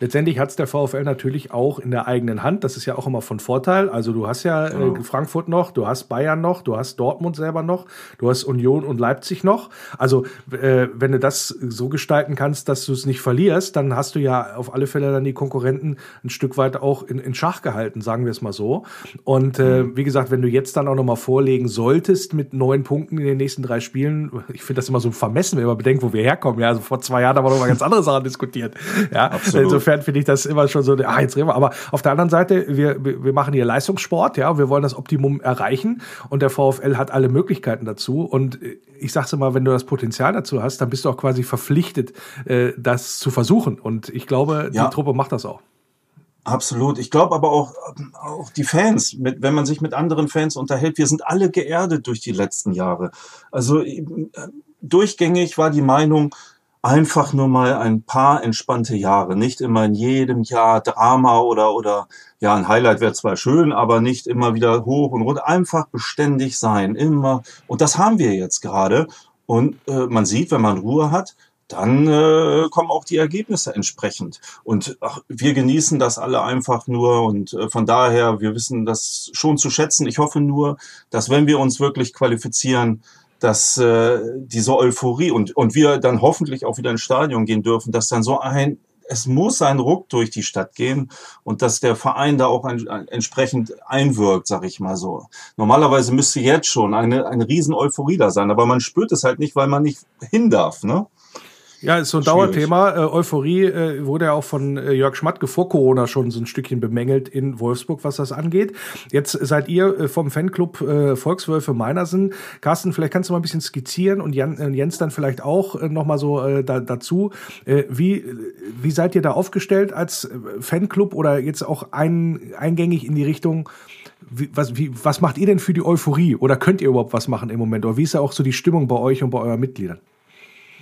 S4: Letztendlich hat es der VfL natürlich auch in der eigenen Hand. Das ist ja auch immer von Vorteil. Also du hast ja
S7: Genau.
S4: äh, Frankfurt noch, du hast Bayern noch, du hast Dortmund selber noch, du hast Union und Leipzig noch. Also äh, wenn du das so gestalten kannst, dass du es nicht verlierst, dann hast du ja auf alle Fälle dann die Konkurrenten ein Stück weit auch in, in Schach gehalten, sagen wir es mal so. Und äh, wie gesagt, wenn du jetzt dann auch noch mal vorlegen solltest mit neun Punkten in den nächsten drei Spielen, ich finde das immer so vermessen, wenn man bedenkt, wo wir herkommen. Ja, also vor zwei Jahren haben wir noch mal ganz andere Sachen diskutiert. Ja,
S7: Absolut.
S4: Insofern finde ich das immer schon so, ah, jetzt reden wir. Aber auf der anderen Seite, wir, wir machen hier Leistungssport, ja, wir wollen das Optimum erreichen und der VfL hat alle Möglichkeiten dazu. Und äh, ich sag's immer, wenn du das Potenzial dazu hast, dann bist du auch quasi verpflichtet, äh, das zu versuchen. Und ich glaube,
S7: Ja.
S4: die Truppe macht das auch.
S7: Absolut. Ich glaube aber auch, auch die Fans, mit, wenn man sich mit anderen Fans unterhält, wir sind alle geerdet durch die letzten Jahre. Also äh, durchgängig war die Meinung, einfach nur mal ein paar entspannte Jahre, nicht immer in jedem Jahr Drama oder oder ja ein Highlight wäre zwar schön, aber nicht immer wieder hoch und runter, einfach beständig sein, immer. Und das haben wir jetzt gerade. Und äh, man sieht, wenn man Ruhe hat, dann äh, kommen auch die Ergebnisse entsprechend. Und ach, wir genießen das alle einfach nur. Und äh, von daher, wir wissen das schon zu schätzen. Ich hoffe nur, dass wenn wir uns wirklich qualifizieren, dass äh, diese Euphorie und, und wir dann hoffentlich auch wieder ins Stadion gehen dürfen, dass dann so ein, es muss ein Ruck durch die Stadt gehen und dass der Verein da auch ein, ein, entsprechend einwirkt, sag ich mal so. Normalerweise müsste jetzt schon eine, eine riesen Euphorie da sein, aber man spürt es halt nicht, weil man nicht hin darf, ne?
S4: Ja, ist so ein
S7: Schwierig.
S4: Dauerthema. Äh, Euphorie äh, wurde ja auch von äh, Jörg Schmatke vor Corona schon so ein Stückchen bemängelt in Wolfsburg, was das angeht. Jetzt seid ihr äh, vom Fanclub äh, Volkswölfe Meinersen. Carsten, vielleicht kannst du mal ein bisschen skizzieren und Jan, äh, Jens dann vielleicht auch äh, noch mal so äh, da, dazu. Wie, wie seid ihr da aufgestellt als Fanclub oder jetzt auch ein, eingängig in die Richtung, wie, was, wie, was macht ihr denn für die Euphorie? Oder könnt ihr überhaupt was machen im Moment? Oder wie ist da auch so die Stimmung bei euch und bei euren Mitgliedern?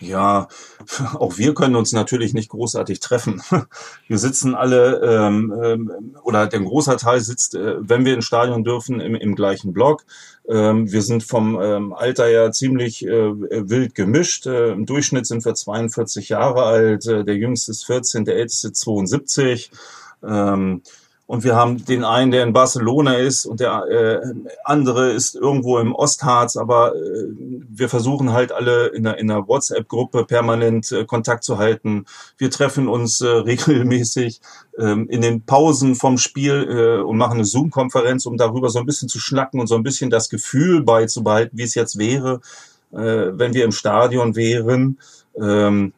S7: Ja, auch wir können uns natürlich nicht großartig treffen. Wir sitzen alle, ähm, ähm, oder der großer Teil sitzt, äh, wenn wir ins Stadion dürfen, im, im gleichen Block. Ähm, wir sind vom ähm, Alter her ziemlich äh, wild gemischt. Äh, Im Durchschnitt sind wir 42 Jahre alt, äh, der jüngste ist 14, der älteste 72. Ähm, und wir haben den einen, der in Barcelona ist und der äh, andere ist irgendwo im Ostharz, aber äh, wir versuchen halt alle in einer, in einer WhatsApp-Gruppe permanent äh, Kontakt zu halten. Wir treffen uns äh, regelmäßig ähm, in den Pausen vom Spiel äh, und machen eine Zoom-Konferenz, um darüber so ein bisschen zu schnacken und so ein bisschen das Gefühl beizubehalten, wie es jetzt wäre, äh, wenn wir im Stadion wären. Ähm,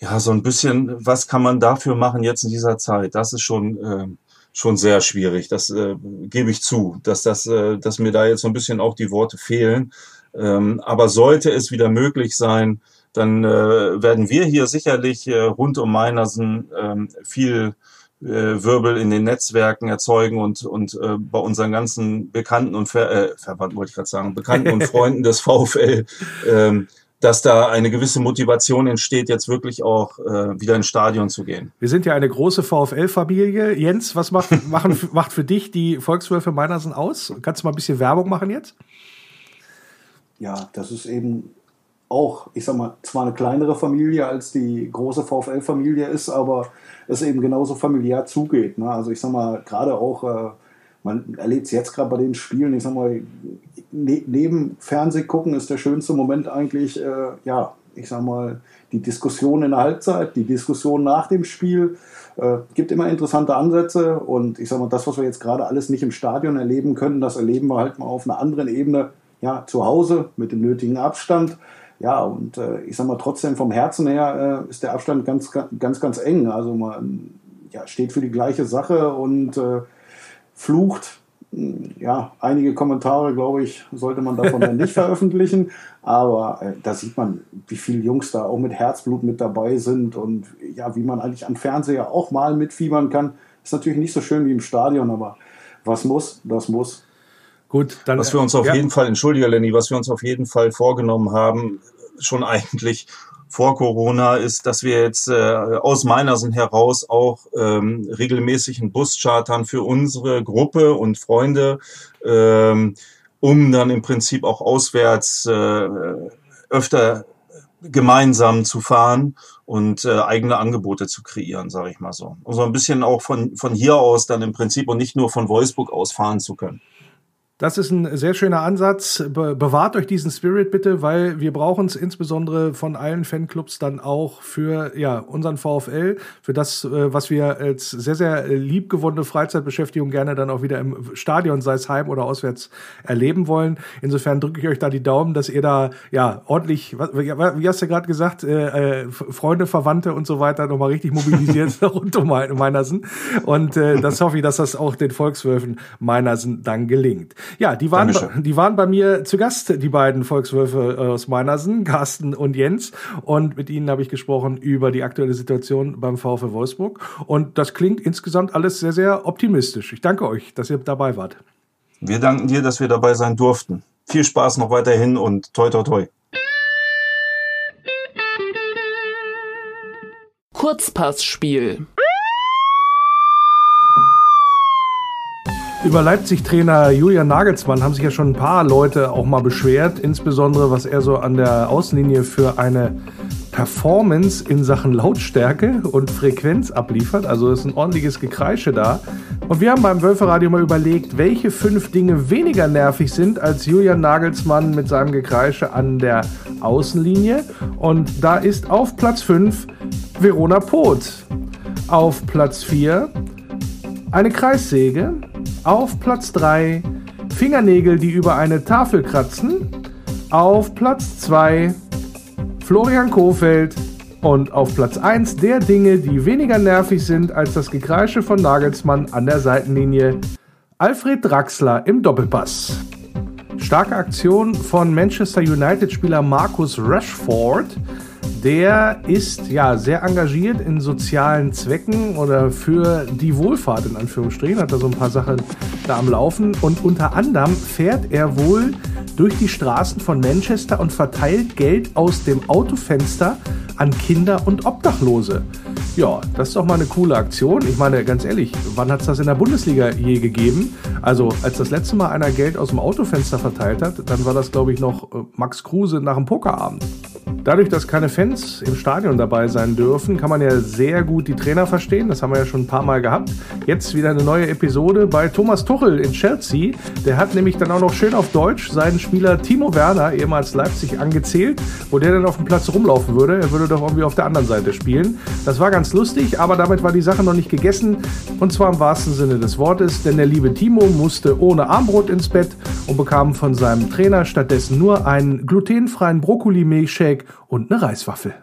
S7: ja, so ein bisschen, was kann man dafür machen jetzt in dieser Zeit? Das ist schon, äh, schon sehr schwierig. Das äh, gebe ich zu, dass das, äh, dass mir da jetzt so ein bisschen auch die Worte fehlen. Ähm, aber sollte es wieder möglich sein, dann äh, werden wir hier sicherlich äh, rund um Meinersen ähm, viel äh, Wirbel in den Netzwerken erzeugen und und äh, bei unseren ganzen Bekannten und Ver äh, Verwandten wollte ich gerade sagen Bekannten und Freunden des VfL ähm, dass da eine gewisse Motivation entsteht, jetzt wirklich auch äh, wieder ins Stadion zu gehen.
S4: Wir sind ja eine große VfL-Familie. Jens, was macht, machen, macht für dich die Volkswölfe Meinersen aus? Kannst du mal ein bisschen Werbung machen jetzt?
S8: Ja, das ist eben auch, ich sag mal, zwar eine kleinere Familie als die große VfL-Familie ist, aber es eben genauso familiär zugeht. Ne? Also ich sag mal, gerade auch, äh, man erlebt es jetzt gerade bei den Spielen, ich sag mal, ne neben Fernseh gucken ist der schönste Moment eigentlich, äh, ja, ich sag mal, die Diskussion in der Halbzeit, die Diskussion nach dem Spiel. Äh, gibt immer interessante Ansätze und ich sag mal, das, was wir jetzt gerade alles nicht im Stadion erleben können, das erleben wir halt mal auf einer anderen Ebene, ja, zu Hause mit dem nötigen Abstand. Ja, und äh, ich sag mal, trotzdem vom Herzen her äh, ist der Abstand ganz, ganz, ganz eng. Also man ja, steht für die gleiche Sache und äh, flucht ja, einige Kommentare, glaube ich, sollte man davon dann nicht veröffentlichen. Aber äh, da sieht man, wie viele Jungs da auch mit Herzblut mit dabei sind und ja, wie man eigentlich am Fernseher auch mal mitfiebern kann. Ist natürlich nicht so schön wie im Stadion, aber was muss, das muss.
S4: Gut, dann.
S7: Was wir uns auf
S4: ja.
S7: jeden Fall, entschuldige Lenny, was wir uns auf jeden Fall vorgenommen haben, schon eigentlich vor Corona ist, dass wir jetzt äh, aus Meinersen heraus auch ähm, regelmäßig einen Bus chartern für unsere Gruppe und Freunde, ähm, um dann im Prinzip auch auswärts äh, öfter gemeinsam zu fahren und äh, eigene Angebote zu kreieren, sage ich mal so. Und so ein bisschen auch von, von hier aus dann im Prinzip und nicht nur von Wolfsburg aus fahren zu können.
S4: Das ist ein sehr schöner Ansatz. Be bewahrt euch diesen Spirit bitte, weil wir brauchen es insbesondere von allen Fanclubs dann auch für ja, unseren VfL, für das, äh, was wir als sehr, sehr liebgewonnene Freizeitbeschäftigung gerne dann auch wieder im Stadion, sei es heim oder auswärts, erleben wollen. Insofern drücke ich euch da die Daumen, dass ihr da ja ordentlich, wie hast du gerade gesagt, äh, äh, Freunde, Verwandte und so weiter nochmal richtig mobilisiert rund um Meinersen. Und äh, das hoffe ich, dass das auch den Volkswölfen Meinersen dann gelingt. Ja, die waren, die waren bei mir zu Gast, die beiden Volkswölfe aus Meinersen, Carsten und Jens. Und mit ihnen habe ich gesprochen über die aktuelle Situation beim VfL Wolfsburg. Und das klingt insgesamt alles sehr, sehr optimistisch. Ich danke euch, dass ihr dabei wart.
S7: Wir danken dir, dass wir dabei sein durften. Viel Spaß noch weiterhin und toi, toi, toi.
S2: Kurzpassspiel.
S4: Über Leipzig-Trainer Julian Nagelsmann haben sich ja schon ein paar Leute auch mal beschwert, insbesondere was er so an der Außenlinie für eine Performance in Sachen Lautstärke und Frequenz abliefert. Also ist ein ordentliches Gekreische da. Und wir haben beim Wölferadio mal überlegt, welche fünf Dinge weniger nervig sind als Julian Nagelsmann mit seinem Gekreische an der Außenlinie. Und da ist auf Platz 5 Verona Poth. Auf Platz 4 eine Kreissäge. Auf Platz 3 Fingernägel, die über eine Tafel kratzen. Auf Platz 2 Florian Kofeld Und auf Platz 1 der Dinge, die weniger nervig sind als das Gekreische von Nagelsmann an der Seitenlinie, Alfred Draxler im Doppelpass. Starke Aktion von Manchester United-Spieler Marcus Rashford. Der ist ja sehr engagiert in sozialen Zwecken oder für die Wohlfahrt in Anführungsstrichen, hat da so ein paar Sachen da am Laufen und unter anderem fährt er wohl durch die Straßen von Manchester und verteilt Geld aus dem Autofenster an Kinder und Obdachlose. Ja, das ist doch mal eine coole Aktion. Ich meine, ganz ehrlich, wann hat es das in der Bundesliga je gegeben? Also, als das letzte Mal einer Geld aus dem Autofenster verteilt hat, dann war das, glaube ich, noch äh, Max Kruse nach dem Pokerabend. Dadurch, dass keine Fans im Stadion dabei sein dürfen, kann man ja sehr gut die Trainer verstehen. Das haben wir ja schon ein paar Mal gehabt. Jetzt wieder eine neue Episode bei Thomas Tuchel in Chelsea. Der hat nämlich dann auch noch schön auf Deutsch seinen Spieler Timo Werner, ehemals Leipzig, angezählt, wo der dann auf dem Platz rumlaufen würde. Er würde doch irgendwie auf der anderen Seite spielen. Das war ganz lustig, aber damit war die Sache noch nicht gegessen. Und zwar im wahrsten Sinne des Wortes, denn der liebe Timo musste ohne Armbrot ins Bett und bekam von seinem Trainer stattdessen nur einen glutenfreien Brokkoli-Milchshake und eine Reiswaffel.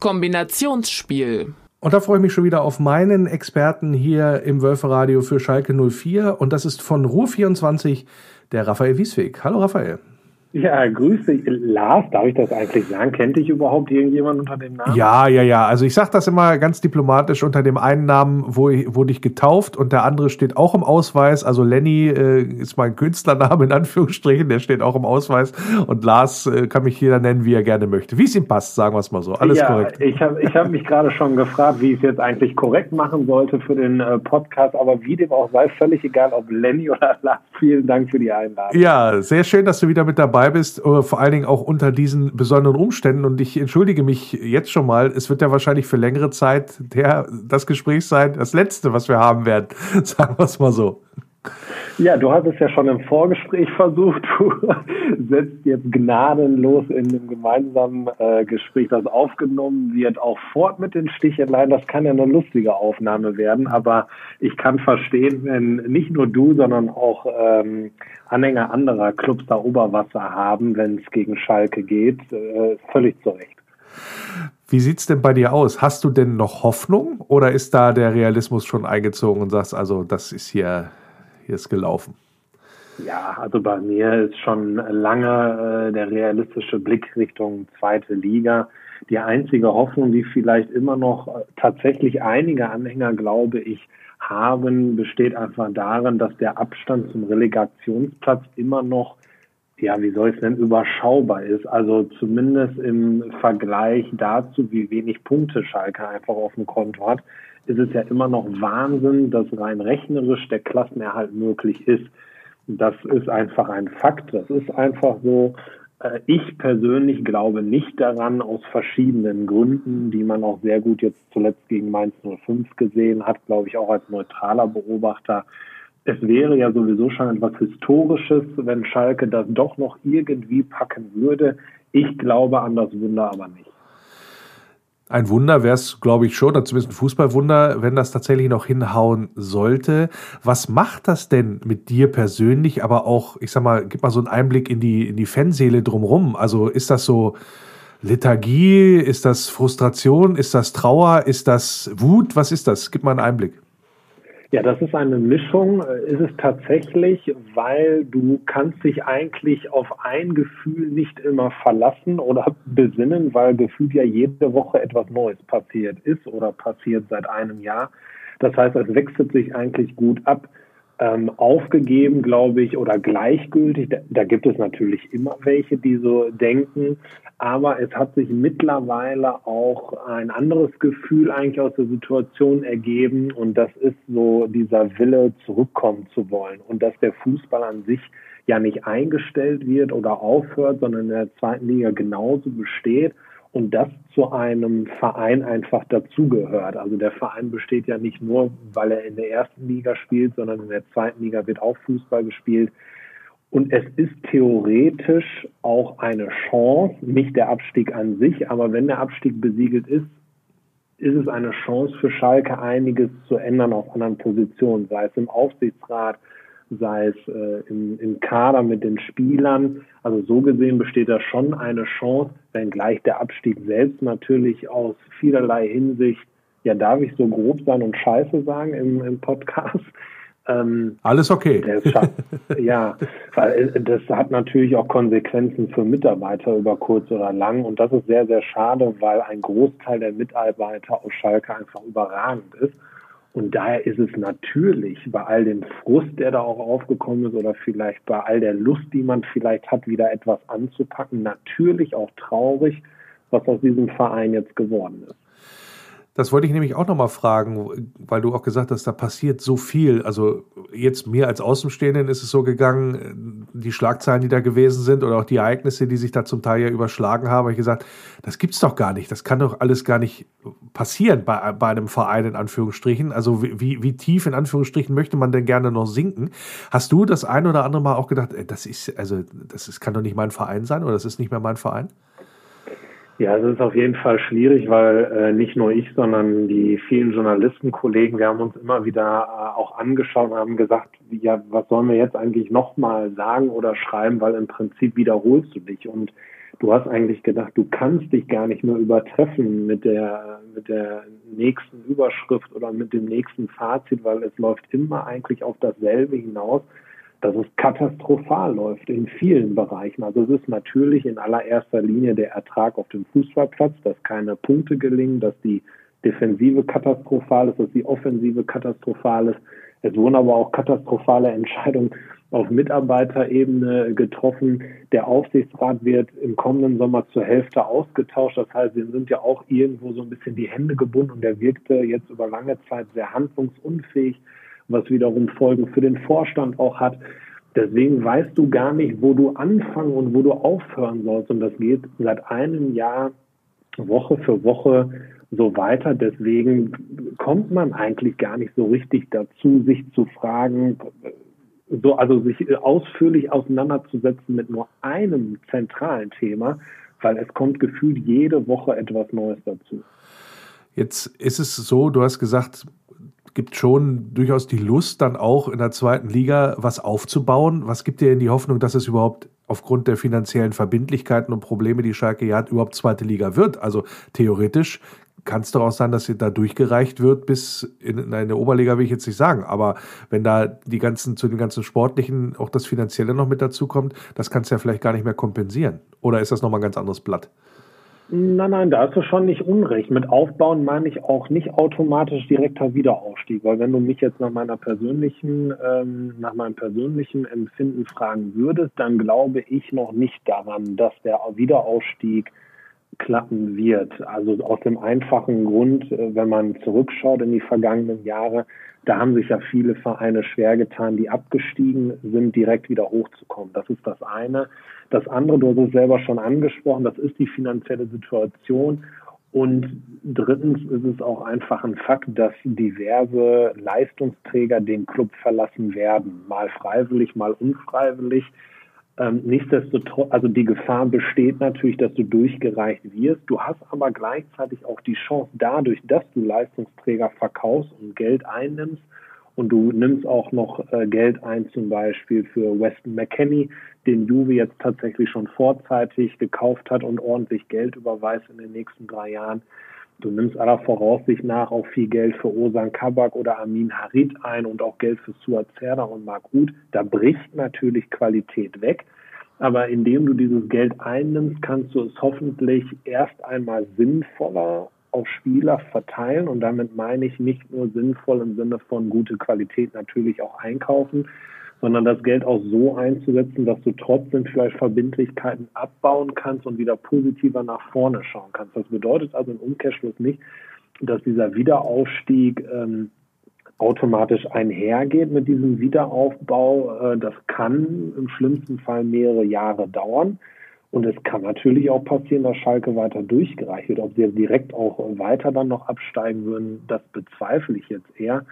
S2: Kombinationsspiel.
S4: Und da freue ich mich schon wieder auf meinen Experten hier im Wölferadio für Schalke 04. Und das ist von Ruhr24 der Raphael Wiesweg. Hallo Raphael.
S9: Ja, grüße. Lars, darf ich das eigentlich sagen? Kennt dich überhaupt irgendjemand unter dem Namen?
S4: Ja, ja, ja. Also ich sage das immer ganz diplomatisch unter dem einen Namen, wo ich, wurde ich getauft und der andere steht auch im Ausweis. Also Lenny äh, ist mein Künstlername in Anführungsstrichen, der steht auch im Ausweis. Und Lars äh, kann mich jeder nennen, wie er gerne möchte. Wie es ihm passt, sagen wir es mal so. Alles
S9: ja,
S4: korrekt.
S9: Ich habe ich hab mich gerade schon gefragt, wie ich es jetzt eigentlich korrekt machen sollte für den äh, Podcast, aber wie dem auch sei, völlig egal, ob Lenny oder Lars. Vielen Dank für die Einladung.
S4: Ja, sehr schön, dass du wieder mit dabei bist, äh, vor allen Dingen auch unter diesen besonderen Umständen. Und ich entschuldige mich jetzt schon mal, es wird ja wahrscheinlich für längere Zeit der, das Gespräch sein, das letzte, was wir haben werden. Sagen wir es mal so.
S9: Ja, du hast es ja schon im Vorgespräch versucht. Du setzt jetzt gnadenlos in dem gemeinsamen äh, Gespräch, das aufgenommen wird, auch fort mit den Sticheleien. Das kann ja eine lustige Aufnahme werden, aber ich kann verstehen, wenn nicht nur du, sondern auch ähm, Anhänger anderer Clubs da Oberwasser haben, wenn es gegen Schalke geht. Äh, völlig zu Recht.
S4: Wie sieht's denn bei dir aus? Hast du denn noch Hoffnung oder ist da der Realismus schon eingezogen und sagst, also das ist hier ist gelaufen?
S9: Ja, also bei mir ist schon lange äh, der realistische Blick Richtung zweite Liga. Die einzige Hoffnung, die vielleicht immer noch äh, tatsächlich einige Anhänger, glaube ich, haben, besteht einfach darin, dass der Abstand zum Relegationsplatz immer noch, ja, wie soll ich es nennen, überschaubar ist. Also zumindest im Vergleich dazu, wie wenig Punkte Schalke einfach auf dem Konto hat, ist es ja immer noch Wahnsinn, dass rein rechnerisch der Klassenerhalt möglich ist. Das ist einfach ein Fakt. Das ist einfach so. Äh, ich persönlich glaube nicht daran, aus verschiedenen Gründen, die man auch sehr gut jetzt zuletzt gegen Mainz 05 gesehen hat, glaube ich auch als neutraler Beobachter. Es wäre ja sowieso schon etwas Historisches, wenn Schalke das doch noch irgendwie packen würde. Ich glaube an das Wunder aber nicht
S4: ein Wunder wäre es, glaube ich, schon, oder zumindest ein Fußballwunder, wenn das tatsächlich noch hinhauen sollte. Was macht das denn mit dir persönlich, aber auch, ich sag mal, gib mal so einen Einblick in die, in die Fanseele drumrum. Also ist das so Lethargie, ist das Frustration, ist das Trauer, ist das Wut? Was ist das? Gib mal einen Einblick.
S9: Ja, das ist eine Mischung. Äh, ist es tatsächlich, weil du kannst dich eigentlich auf ein Gefühl nicht immer verlassen oder besinnen, weil gefühlt ja jede Woche etwas Neues passiert ist oder passiert seit einem Jahr. Das heißt, es wechselt sich eigentlich gut ab ähm, aufgegeben, glaube ich, oder gleichgültig. Da, da, gibt es natürlich immer welche, die so denken. Aber es hat sich mittlerweile auch ein anderes Gefühl eigentlich aus der Situation ergeben. Und das ist so dieser Wille, zurückkommen zu wollen. Und dass der Fußball an sich ja nicht eingestellt wird oder aufhört, sondern in der zweiten Liga genauso besteht und das zu einem Verein einfach dazugehört. Also der Verein besteht ja nicht nur, weil er in der ersten Liga spielt, sondern in der zweiten Liga wird auch Fußball gespielt. Und es ist theoretisch auch eine Chance, nicht der Abstieg an sich, aber wenn der Abstieg besiegelt ist, ist es eine Chance für Schalke, einiges zu ändern auf anderen Positionen, sei es im Aufsichtsrat, sei es äh, im, im Kader mit den Spielern. Also so gesehen besteht da schon eine Chance, wenngleich der Abstieg selbst natürlich aus vielerlei Hinsicht, ja darf ich so grob sein und scheiße sagen im, im Podcast,
S4: ähm, Alles okay.
S9: ja, weil äh, das hat natürlich auch Konsequenzen für Mitarbeiter über kurz oder lang und das ist sehr, sehr schade, weil ein Großteil der Mitarbeiter aus Schalke einfach überragend ist. Und daher ist es natürlich bei all dem Frust, der da auch aufgekommen ist, oder vielleicht bei all der Lust, die man vielleicht hat, wieder etwas anzupacken, natürlich auch traurig, was aus diesem Verein jetzt geworden ist.
S4: Das wollte ich nämlich auch nochmal fragen, weil du auch gesagt hast, da passiert so viel. Also jetzt mir als Außenstehenden ist es so gegangen, die Schlagzeilen, die da gewesen sind oder auch die Ereignisse, die sich da zum Teil ja überschlagen haben, habe ich gesagt, das gibt's doch gar nicht. Das kann doch alles gar nicht passieren bei, bei einem Verein in Anführungsstrichen. Also wie, wie tief in Anführungsstrichen möchte man denn gerne noch sinken? Hast du das ein oder andere Mal auch gedacht, das ist, also das ist, kann doch nicht mein Verein sein oder das ist nicht mehr mein Verein?
S9: Ja, es ist auf jeden Fall schwierig, weil äh, nicht nur ich, sondern die vielen Journalistenkollegen, wir haben uns immer wieder äh, auch angeschaut und haben gesagt, ja, was sollen wir jetzt eigentlich nochmal sagen oder schreiben, weil im Prinzip wiederholst du dich. Und du hast eigentlich gedacht, du kannst dich gar nicht mehr übertreffen mit der, mit der nächsten Überschrift oder mit dem nächsten Fazit, weil es läuft immer eigentlich auf dasselbe hinaus dass es katastrophal läuft in vielen Bereichen. Also es ist natürlich in allererster Linie der Ertrag auf dem Fußballplatz, dass keine Punkte gelingen, dass die Defensive katastrophal ist, dass die Offensive katastrophal ist. Es wurden aber auch katastrophale Entscheidungen auf Mitarbeiterebene getroffen. Der Aufsichtsrat wird im kommenden Sommer zur Hälfte ausgetauscht. Das heißt, wir sind ja auch irgendwo so ein bisschen die Hände gebunden und der wirkte jetzt über lange Zeit sehr handlungsunfähig was wiederum Folgen für den Vorstand auch hat. Deswegen weißt du gar nicht, wo du anfangen und wo du aufhören sollst. Und das geht seit einem Jahr Woche für Woche so weiter. Deswegen kommt man eigentlich gar nicht so richtig dazu, sich zu fragen, so, also sich ausführlich auseinanderzusetzen mit nur einem zentralen Thema, weil es kommt gefühlt jede Woche etwas Neues dazu.
S4: Jetzt ist es so, du hast gesagt, gibt schon durchaus die Lust, dann auch in der zweiten Liga was aufzubauen. Was gibt dir denn die Hoffnung, dass es überhaupt aufgrund der finanziellen Verbindlichkeiten und Probleme, die Schalke ja hat, überhaupt zweite Liga wird? Also theoretisch kann es doch auch sein, dass sie da durchgereicht wird bis in eine Oberliga, will ich jetzt nicht sagen. Aber wenn da die ganzen, zu den ganzen Sportlichen auch das Finanzielle noch mit dazu kommt, das kannst du ja vielleicht gar nicht mehr kompensieren. Oder ist das nochmal ein ganz anderes Blatt?
S9: Nein, nein, da hast du schon nicht unrecht. Mit Aufbauen meine ich auch nicht automatisch direkter Wiederaufstieg, weil wenn du mich jetzt nach meiner persönlichen, ähm, nach meinem persönlichen Empfinden fragen würdest, dann glaube ich noch nicht daran, dass der Wiederaufstieg klappen wird. Also aus dem einfachen Grund, äh, wenn man zurückschaut in die vergangenen Jahre, da haben sich ja viele Vereine schwer getan, die abgestiegen sind, direkt wieder hochzukommen. Das ist das eine. Das andere, du hast es selber schon angesprochen, das ist die finanzielle Situation. Und drittens ist es auch einfach ein Fakt, dass diverse Leistungsträger den Club verlassen werden, mal freiwillig, mal unfreiwillig. Ähm, nichtsdestotrotz, also die Gefahr besteht natürlich, dass du durchgereicht wirst. Du hast aber gleichzeitig auch die Chance dadurch, dass du Leistungsträger verkaufst und Geld einnimmst, und du nimmst auch noch äh, Geld ein, zum Beispiel für Weston McKenney, den Juve jetzt tatsächlich schon vorzeitig gekauft hat und ordentlich Geld überweist in den nächsten drei Jahren. Du nimmst aller Voraussicht nach auch viel Geld für Osan Kabak oder Amin Harit ein und auch Geld für Suat Zerda und Mark Ruth. Da bricht natürlich Qualität weg. Aber indem du dieses Geld einnimmst, kannst du es hoffentlich erst einmal sinnvoller auf Spieler verteilen und damit meine ich nicht nur sinnvoll im Sinne von gute Qualität natürlich auch einkaufen, sondern das Geld auch so einzusetzen, dass du trotzdem vielleicht Verbindlichkeiten abbauen kannst und wieder positiver nach vorne schauen kannst. Das bedeutet also im Umkehrschluss nicht, dass dieser Wiederaufstieg ähm, automatisch einhergeht mit diesem Wiederaufbau. Äh, das kann im schlimmsten Fall mehrere Jahre dauern. Und es kann natürlich auch passieren, dass Schalke weiter durchgereicht wird. Ob sie direkt auch weiter dann noch absteigen würden, das bezweifle ich jetzt eher.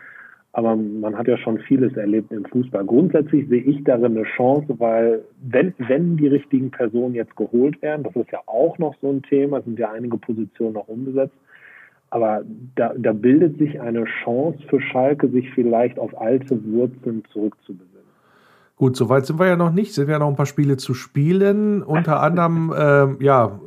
S9: Aber man hat ja schon vieles erlebt im Fußball. Grundsätzlich sehe ich darin eine Chance, weil wenn, wenn die richtigen Personen jetzt geholt werden, das ist ja auch noch so ein Thema, sind ja einige Positionen noch umgesetzt, aber da, da bildet sich eine Chance für Schalke, sich vielleicht auf alte Wurzeln zurückzubesinnen.
S4: Gut, soweit sind wir ja noch nicht. Sind ja noch ein paar Spiele zu spielen. Unter anderem, ähm, ja,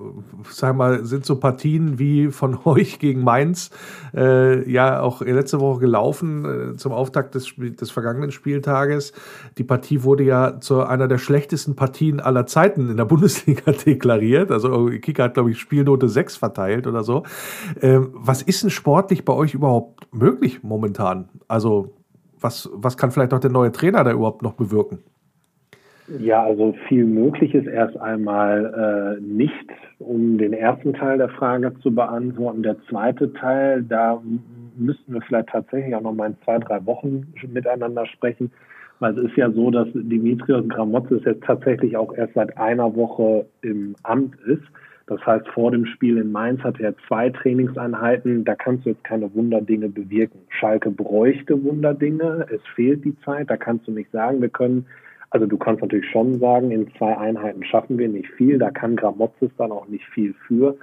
S4: sag mal, sind so Partien wie von euch gegen Mainz äh, ja auch letzte Woche gelaufen äh, zum Auftakt des, des vergangenen Spieltages. Die Partie wurde ja zu einer der schlechtesten Partien aller Zeiten in der Bundesliga deklariert. Also Kicker hat, glaube ich, Spielnote 6 verteilt oder so. Ähm, was ist denn sportlich bei euch überhaupt möglich momentan? Also was, was kann vielleicht auch der neue Trainer da überhaupt noch bewirken?
S9: Ja, also viel möglich ist erst einmal äh, nicht, um den ersten Teil der Frage zu beantworten. Der zweite Teil, da müssten wir vielleicht tatsächlich auch noch mal in zwei, drei Wochen miteinander sprechen, weil es ist ja so, dass Dimitrios Gramotzes jetzt tatsächlich auch erst seit einer Woche im Amt ist. Das heißt, vor dem Spiel in Mainz hatte er zwei Trainingseinheiten. Da kannst du jetzt keine Wunderdinge bewirken. Schalke bräuchte Wunderdinge. Es fehlt die Zeit. Da kannst du nicht sagen, wir können, also du kannst natürlich schon sagen, in zwei Einheiten schaffen wir nicht viel. Da kann Gramozis dann auch nicht viel für.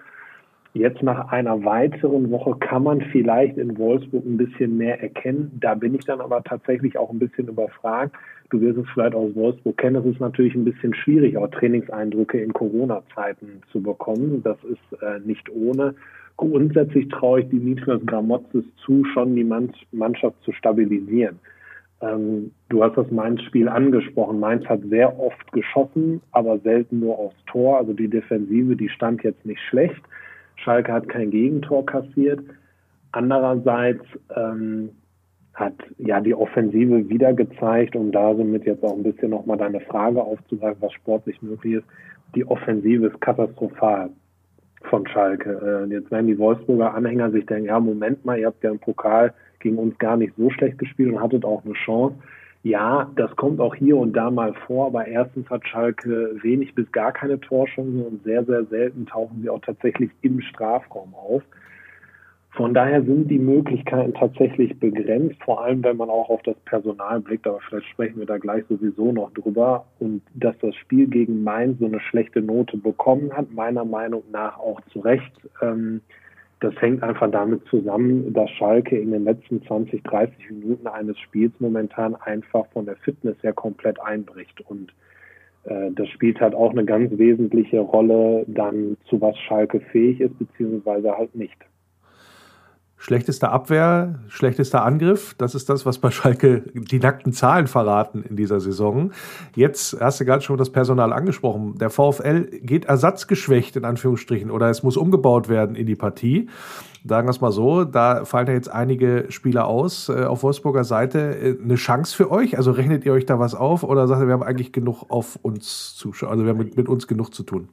S9: Jetzt nach einer weiteren Woche kann man vielleicht in Wolfsburg ein bisschen mehr erkennen. Da bin ich dann aber tatsächlich auch ein bisschen überfragt Du wirst es vielleicht aus Wolfsburg kennen. Es ist natürlich ein bisschen schwierig, auch Trainingseindrücke in Corona-Zeiten zu bekommen. Das ist äh, nicht ohne. Grundsätzlich traue ich Dimitrios Gramotzes zu, schon die Mannschaft zu stabilisieren. Ähm, du hast das Mainz-Spiel angesprochen. Mainz hat sehr oft geschossen, aber selten nur aufs Tor. Also die Defensive, die stand jetzt nicht schlecht. Schalke hat kein Gegentor kassiert. Andererseits ähm, hat ja die Offensive wieder gezeigt, um da somit jetzt auch ein bisschen nochmal deine Frage aufzugreifen, was sportlich möglich ist. Die Offensive ist katastrophal von Schalke. Äh, jetzt werden die Wolfsburger Anhänger sich denken, ja, Moment mal, ihr habt ja im Pokal gegen uns gar nicht so schlecht gespielt und hattet auch eine Chance. Ja, das kommt auch hier und da mal vor, aber erstens hat Schalke wenig bis gar keine Torchancen und sehr, sehr selten tauchen sie auch tatsächlich im Strafraum auf. Von daher sind die Möglichkeiten tatsächlich begrenzt, vor allem wenn man auch auf das Personal blickt, aber vielleicht sprechen wir da gleich sowieso noch drüber. Und dass das Spiel gegen Mainz so eine schlechte Note bekommen hat, meiner Meinung nach auch zu Recht. Ähm, das hängt einfach damit zusammen, dass Schalke in den letzten 20, 30 Minuten eines Spiels momentan einfach von der Fitness her komplett einbricht. Und äh, das spielt halt auch eine ganz wesentliche Rolle dann, zu was Schalke fähig ist, beziehungsweise halt nicht.
S4: Schlechtester Abwehr, schlechtester Angriff, das ist das, was bei Schalke die nackten Zahlen verraten in dieser Saison. Jetzt hast du gerade schon das Personal angesprochen. Der VfL geht ersatzgeschwächt in Anführungsstrichen oder es muss umgebaut werden in die Partie. Sagen wir es mal so, da fallen ja jetzt einige Spieler aus äh, auf Wolfsburger Seite. Äh, eine Chance für euch? Also rechnet ihr euch da was auf oder sagt ihr, wir haben eigentlich genug auf uns zu, also wir haben mit, mit uns genug zu tun?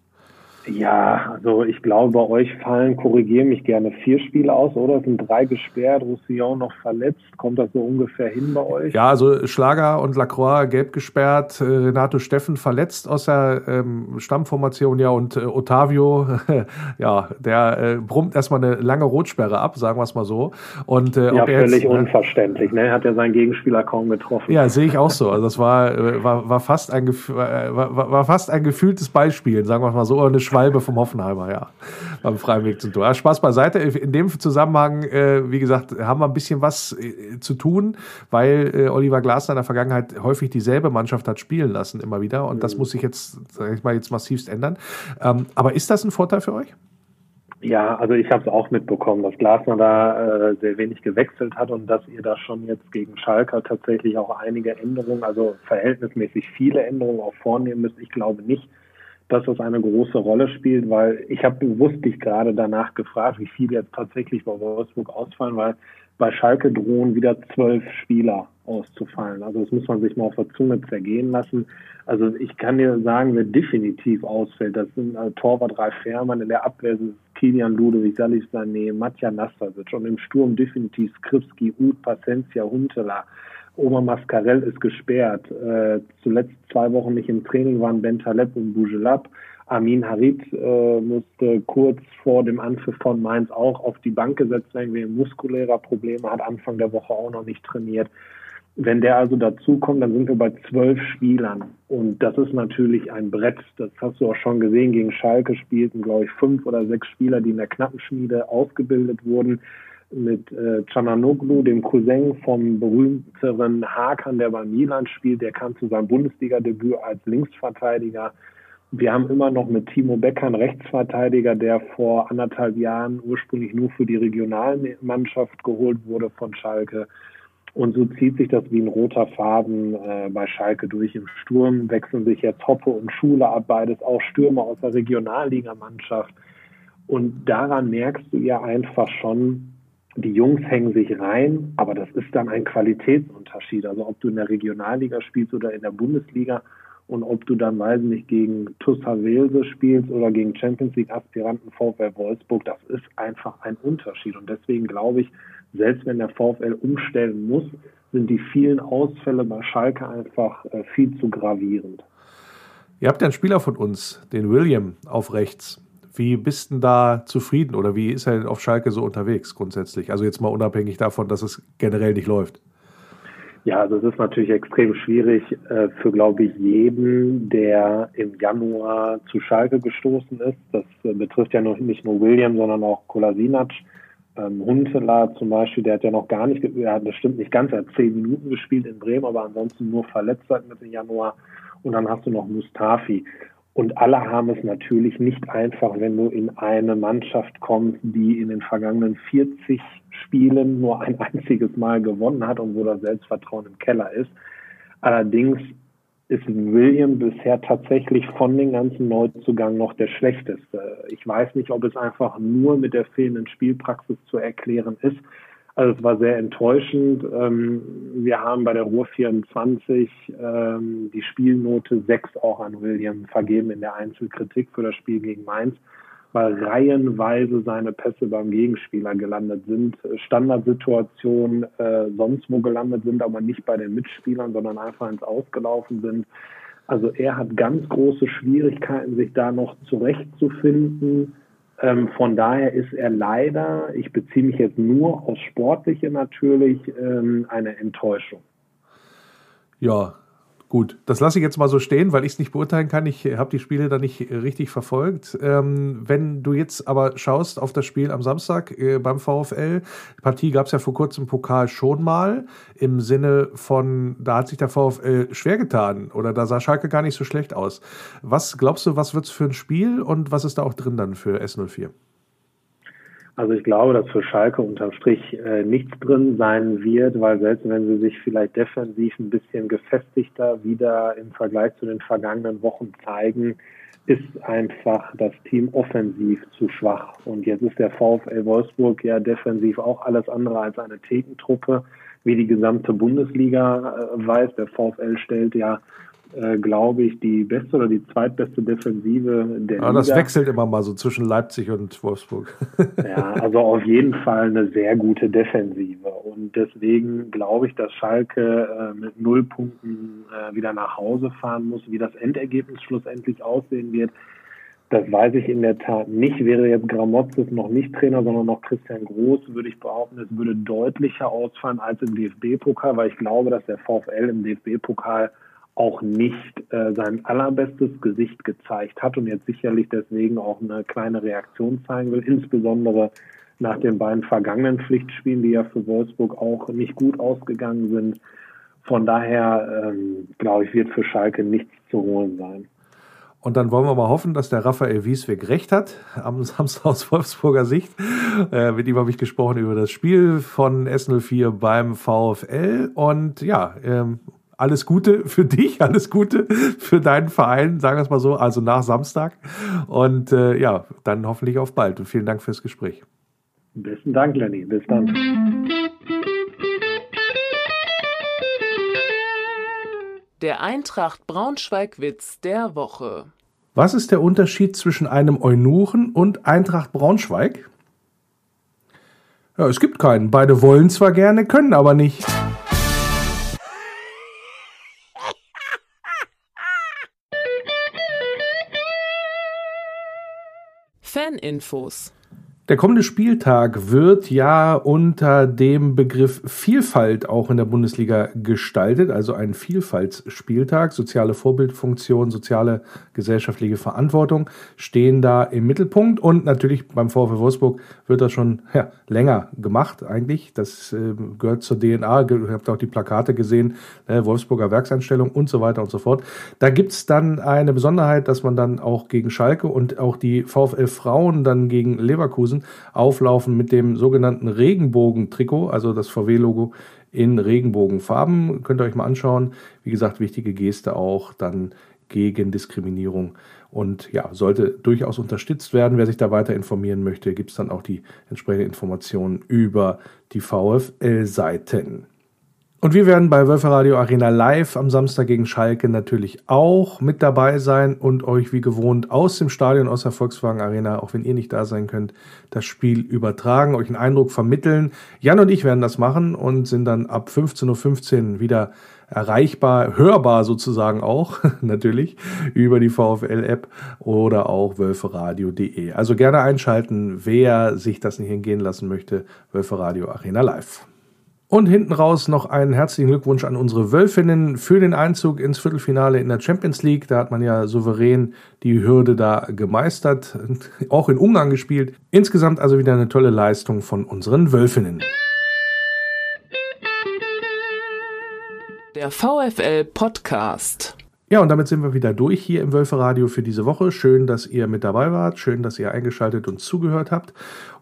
S9: Ja, also ich glaube, bei euch fallen, korrigiere mich gerne, vier Spiele aus, oder? Es sind drei gesperrt, Roussillon noch verletzt. Kommt das so ungefähr hin bei euch?
S4: Ja, also Schlager und Lacroix gelb gesperrt, äh, Renato Steffen verletzt aus der ähm, Stammformation, ja, und äh, Otavio, ja, der äh, brummt erstmal eine lange Rotsperre ab, sagen wir es mal so. Und,
S9: äh, ja, völlig jetzt, äh, unverständlich, ne? Hat ja seinen Gegenspieler kaum getroffen.
S4: Ja, sehe ich auch so. Also das war, äh, war, war, fast ein, war, war fast ein gefühltes Beispiel, sagen wir mal so, eine Schwalbe vom Hoffenheimer, ja. Beim freien Weg zum Tor. Ja, Spaß beiseite. In dem Zusammenhang, äh, wie gesagt, haben wir ein bisschen was äh, zu tun, weil äh, Oliver Glasner in der Vergangenheit häufig dieselbe Mannschaft hat spielen lassen, immer wieder. Und das mhm. muss sich jetzt, sag ich mal, jetzt massivst ändern. Ähm, aber ist das ein Vorteil für euch?
S9: Ja, also ich habe es auch mitbekommen, dass Glasner da äh, sehr wenig gewechselt hat und dass ihr da schon jetzt gegen Schalker tatsächlich auch einige Änderungen, also verhältnismäßig viele Änderungen auch vornehmen müsst. Ich glaube nicht, dass das eine große Rolle spielt, weil ich habe bewusst dich gerade danach gefragt, wie viele jetzt tatsächlich bei Wolfsburg ausfallen, weil bei Schalke drohen wieder zwölf Spieler auszufallen. Also das muss man sich mal auf der Zunge zergehen lassen. Also ich kann dir sagen, wer definitiv ausfällt, das sind äh, Torwart Ralf Fährmann, in der Abwehr sind Kilian Ludovic, Salif Sané, Matja Nastasic und im Sturm definitiv Skripski, Ud, Pacencia, Huntela, Oma Mascarell ist gesperrt. Äh, zuletzt zwei Wochen nicht im Training waren Bentaleb und Bougelab. Amin Harit äh, musste kurz vor dem Anpfiff von Mainz auch auf die Bank gesetzt werden, wegen muskulärer Probleme, hat Anfang der Woche auch noch nicht trainiert. Wenn der also dazukommt, dann sind wir bei zwölf Spielern. Und das ist natürlich ein Brett. Das hast du auch schon gesehen. Gegen Schalke spielten, glaube ich, fünf oder sechs Spieler, die in der Knappenschmiede ausgebildet wurden. Mit äh, Cananoglu, dem Cousin vom berühmteren Hakan, der bei Milan spielt. Der kam zu seinem Bundesliga-Debüt als Linksverteidiger. Wir haben immer noch mit Timo Becker einen Rechtsverteidiger, der vor anderthalb Jahren ursprünglich nur für die Regionalmannschaft geholt wurde von Schalke. Und so zieht sich das wie ein roter Faden äh, bei Schalke durch. Im Sturm wechseln sich jetzt Hoppe und Schule ab, beides auch Stürmer aus der Regionalligamannschaft. Und daran merkst du ja einfach schon, die Jungs hängen sich rein, aber das ist dann ein Qualitätsunterschied. Also ob du in der Regionalliga spielst oder in der Bundesliga und ob du dann, weiß nicht, gegen TuS Havelse spielst oder gegen Champions League Aspiranten VfL Wolfsburg, das ist einfach ein Unterschied. Und deswegen glaube ich, selbst wenn der VfL umstellen muss, sind die vielen Ausfälle bei Schalke einfach äh, viel zu gravierend.
S4: Ihr habt ja einen Spieler von uns, den William, auf rechts. Wie bist denn da zufrieden oder wie ist er denn auf Schalke so unterwegs grundsätzlich? Also jetzt mal unabhängig davon, dass es generell nicht läuft.
S9: Ja, also es ist natürlich extrem schwierig äh, für, glaube ich, jeden, der im Januar zu Schalke gestoßen ist. Das äh, betrifft ja noch nicht nur William, sondern auch Kolasinac. Ähm, Huntela zum Beispiel, der hat ja noch gar nicht, er hat bestimmt nicht ganz, er hat zehn Minuten gespielt in Bremen, aber ansonsten nur verletzt seit Mitte Januar. Und dann hast du noch Mustafi. Und alle haben es natürlich nicht einfach, wenn du in eine Mannschaft kommst, die in den vergangenen 40 Spielen nur ein einziges Mal gewonnen hat und wo das Selbstvertrauen im Keller ist. Allerdings ist William bisher tatsächlich von den ganzen Neuzugängen noch der schlechteste. Ich weiß nicht, ob es einfach nur mit der fehlenden Spielpraxis zu erklären ist. Also es war sehr enttäuschend. Ähm, wir haben bei der Ruhr 24 ähm, die Spielnote 6 auch an William vergeben in der Einzelkritik für das Spiel gegen Mainz, weil reihenweise seine Pässe beim Gegenspieler gelandet sind, Standardsituationen äh, sonst wo gelandet sind, aber nicht bei den Mitspielern, sondern einfach ins Ausgelaufen sind. Also er hat ganz große Schwierigkeiten, sich da noch zurechtzufinden ähm, von daher ist er leider, ich beziehe mich jetzt nur aufs Sportliche natürlich, ähm, eine Enttäuschung.
S4: Ja, Gut, das lasse ich jetzt mal so stehen, weil ich es nicht beurteilen kann. Ich habe die Spiele da nicht richtig verfolgt. Ähm, wenn du jetzt aber schaust auf das Spiel am Samstag äh, beim VfL, die Partie gab es ja vor kurzem Pokal schon mal, im Sinne von, da hat sich der VfL schwer getan oder da sah Schalke gar nicht so schlecht aus. Was glaubst du, was wird es für ein Spiel und was ist da auch drin dann für S04?
S9: Also ich glaube, dass für Schalke unterm Strich äh, nichts drin sein wird, weil selbst wenn sie sich vielleicht defensiv ein bisschen gefestigter wieder im Vergleich zu den vergangenen Wochen zeigen, ist einfach das Team offensiv zu schwach. Und jetzt ist der VfL Wolfsburg ja defensiv auch alles andere als eine Thekentruppe, wie die gesamte Bundesliga äh, weiß. Der VfL stellt ja äh, glaube ich, die beste oder die zweitbeste Defensive der
S4: ja, Liga. Das wechselt immer mal so zwischen Leipzig und Wolfsburg.
S9: ja, also auf jeden Fall eine sehr gute Defensive. Und deswegen glaube ich, dass Schalke äh, mit null Punkten äh, wieder nach Hause fahren muss. Wie das Endergebnis schlussendlich aussehen wird, das weiß ich in der Tat nicht. Wäre jetzt Gramotzes noch nicht Trainer, sondern noch Christian Groß, würde ich behaupten, es würde deutlicher ausfallen als im DFB-Pokal, weil ich glaube, dass der VfL im DFB-Pokal auch nicht äh, sein allerbestes Gesicht gezeigt hat und jetzt sicherlich deswegen auch eine kleine Reaktion zeigen will, insbesondere nach den beiden vergangenen Pflichtspielen, die ja für Wolfsburg auch nicht gut ausgegangen sind. Von daher, ähm, glaube ich, wird für Schalke nichts zu holen sein.
S4: Und dann wollen wir mal hoffen, dass der Raphael Wiesweg recht hat, am Samstag aus Wolfsburger Sicht. Äh, mit ihm habe ich gesprochen über das Spiel von S04 beim VfL. Und ja, ähm, alles Gute für dich, alles Gute für deinen Verein, sagen wir es mal so, also nach Samstag. Und äh, ja, dann hoffentlich auf bald und vielen Dank fürs Gespräch.
S9: Besten Dank, Lenny. Bis dann.
S2: Der Eintracht Braunschweig-Witz der Woche.
S4: Was ist der Unterschied zwischen einem Eunuchen und Eintracht Braunschweig? Ja, es gibt keinen. Beide wollen zwar gerne, können aber nicht.
S2: Faninfos.
S4: Der kommende Spieltag wird ja unter dem Begriff Vielfalt auch in der Bundesliga gestaltet, also ein Vielfaltsspieltag. Soziale Vorbildfunktion, soziale gesellschaftliche Verantwortung stehen da im Mittelpunkt und natürlich beim VfL Wolfsburg wird das schon ja, länger gemacht eigentlich. Das äh, gehört zur DNA, ihr habt auch die Plakate gesehen, äh, Wolfsburger Werksanstellung und so weiter und so fort. Da gibt's dann eine Besonderheit, dass man dann auch gegen Schalke und auch die VfL Frauen dann gegen Leverkusen auflaufen mit dem sogenannten Regenbogen-Trikot, also das VW-Logo in Regenbogenfarben. Könnt ihr euch mal anschauen. Wie gesagt, wichtige Geste auch dann gegen Diskriminierung und ja, sollte durchaus unterstützt werden. Wer sich da weiter informieren möchte, gibt es dann auch die entsprechenden Informationen über die VfL-Seiten. Und wir werden bei Wölfe Radio Arena live am Samstag gegen Schalke natürlich auch mit dabei sein und euch wie gewohnt aus dem Stadion, aus der Volkswagen Arena, auch wenn ihr nicht da sein könnt, das Spiel übertragen, euch einen Eindruck vermitteln. Jan und ich werden das machen und sind dann ab 15.15 Uhr wieder erreichbar, hörbar sozusagen auch, natürlich, über die VfL-App oder auch wölferadio.de. Also gerne einschalten, wer sich das nicht hingehen lassen möchte, Wölfe Radio Arena Live. Und hinten raus noch einen herzlichen Glückwunsch an unsere Wölfinnen für den Einzug ins Viertelfinale in der Champions League. Da hat man ja souverän die Hürde da gemeistert, auch in Ungarn gespielt. Insgesamt also wieder eine tolle Leistung von unseren Wölfinnen.
S2: Der VfL Podcast.
S4: Ja, und damit sind wir wieder durch hier im Wölferadio für diese Woche. Schön, dass ihr mit dabei wart. Schön, dass ihr eingeschaltet und zugehört habt.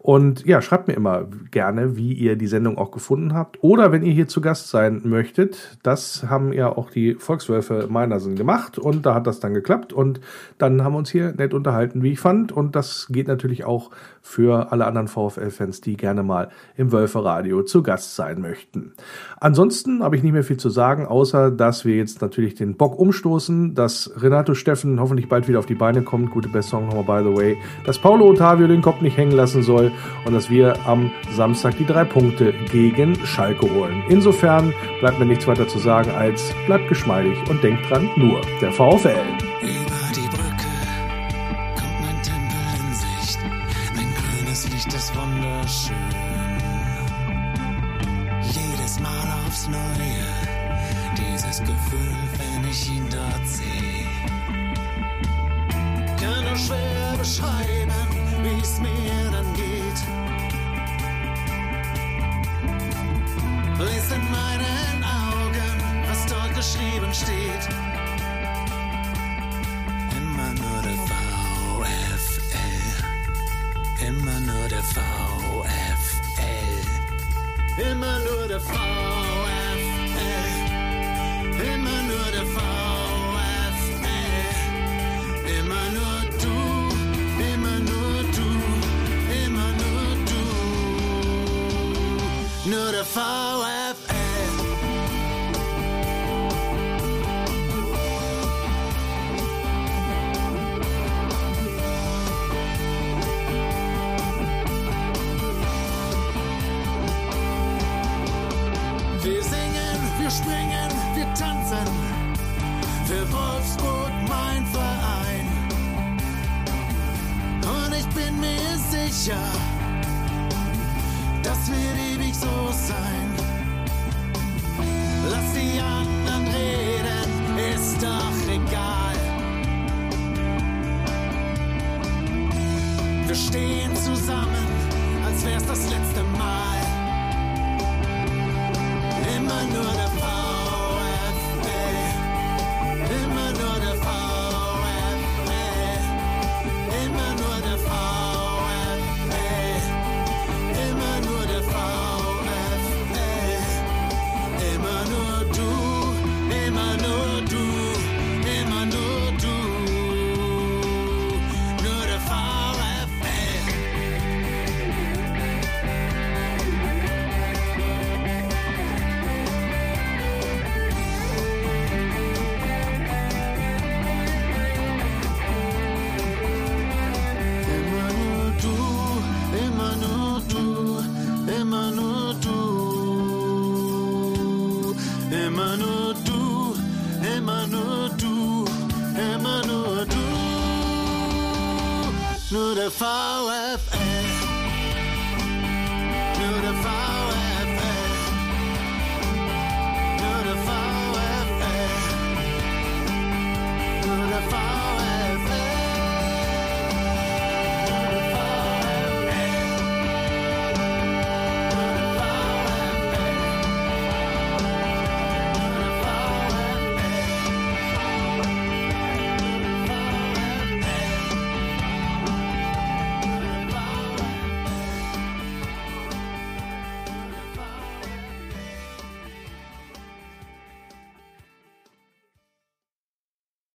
S4: Und ja, schreibt mir immer gerne, wie ihr die Sendung auch gefunden habt. Oder wenn ihr hier zu Gast sein möchtet, das haben ja auch die Volkswölfe Meinersen gemacht und da hat das dann geklappt und dann haben wir uns hier nett unterhalten, wie ich fand. Und das geht natürlich auch für alle anderen VfL-Fans, die gerne mal im Wölferadio zu Gast sein möchten. Ansonsten habe ich nicht mehr viel zu sagen, außer dass wir jetzt natürlich den Bock umstoßen, dass Renato Steffen hoffentlich bald wieder auf die Beine kommt. Gute Besserung nochmal, by the way. Dass Paulo Ottavio den Kopf nicht hängen lassen soll und dass wir am Samstag die drei Punkte gegen Schalke holen. Insofern bleibt mir nichts weiter zu sagen als bleibt geschmeidig und denkt dran, nur der VfL.
S10: Steht. Immer nur der VfL. Immer nur der VfL. Immer nur der VfL.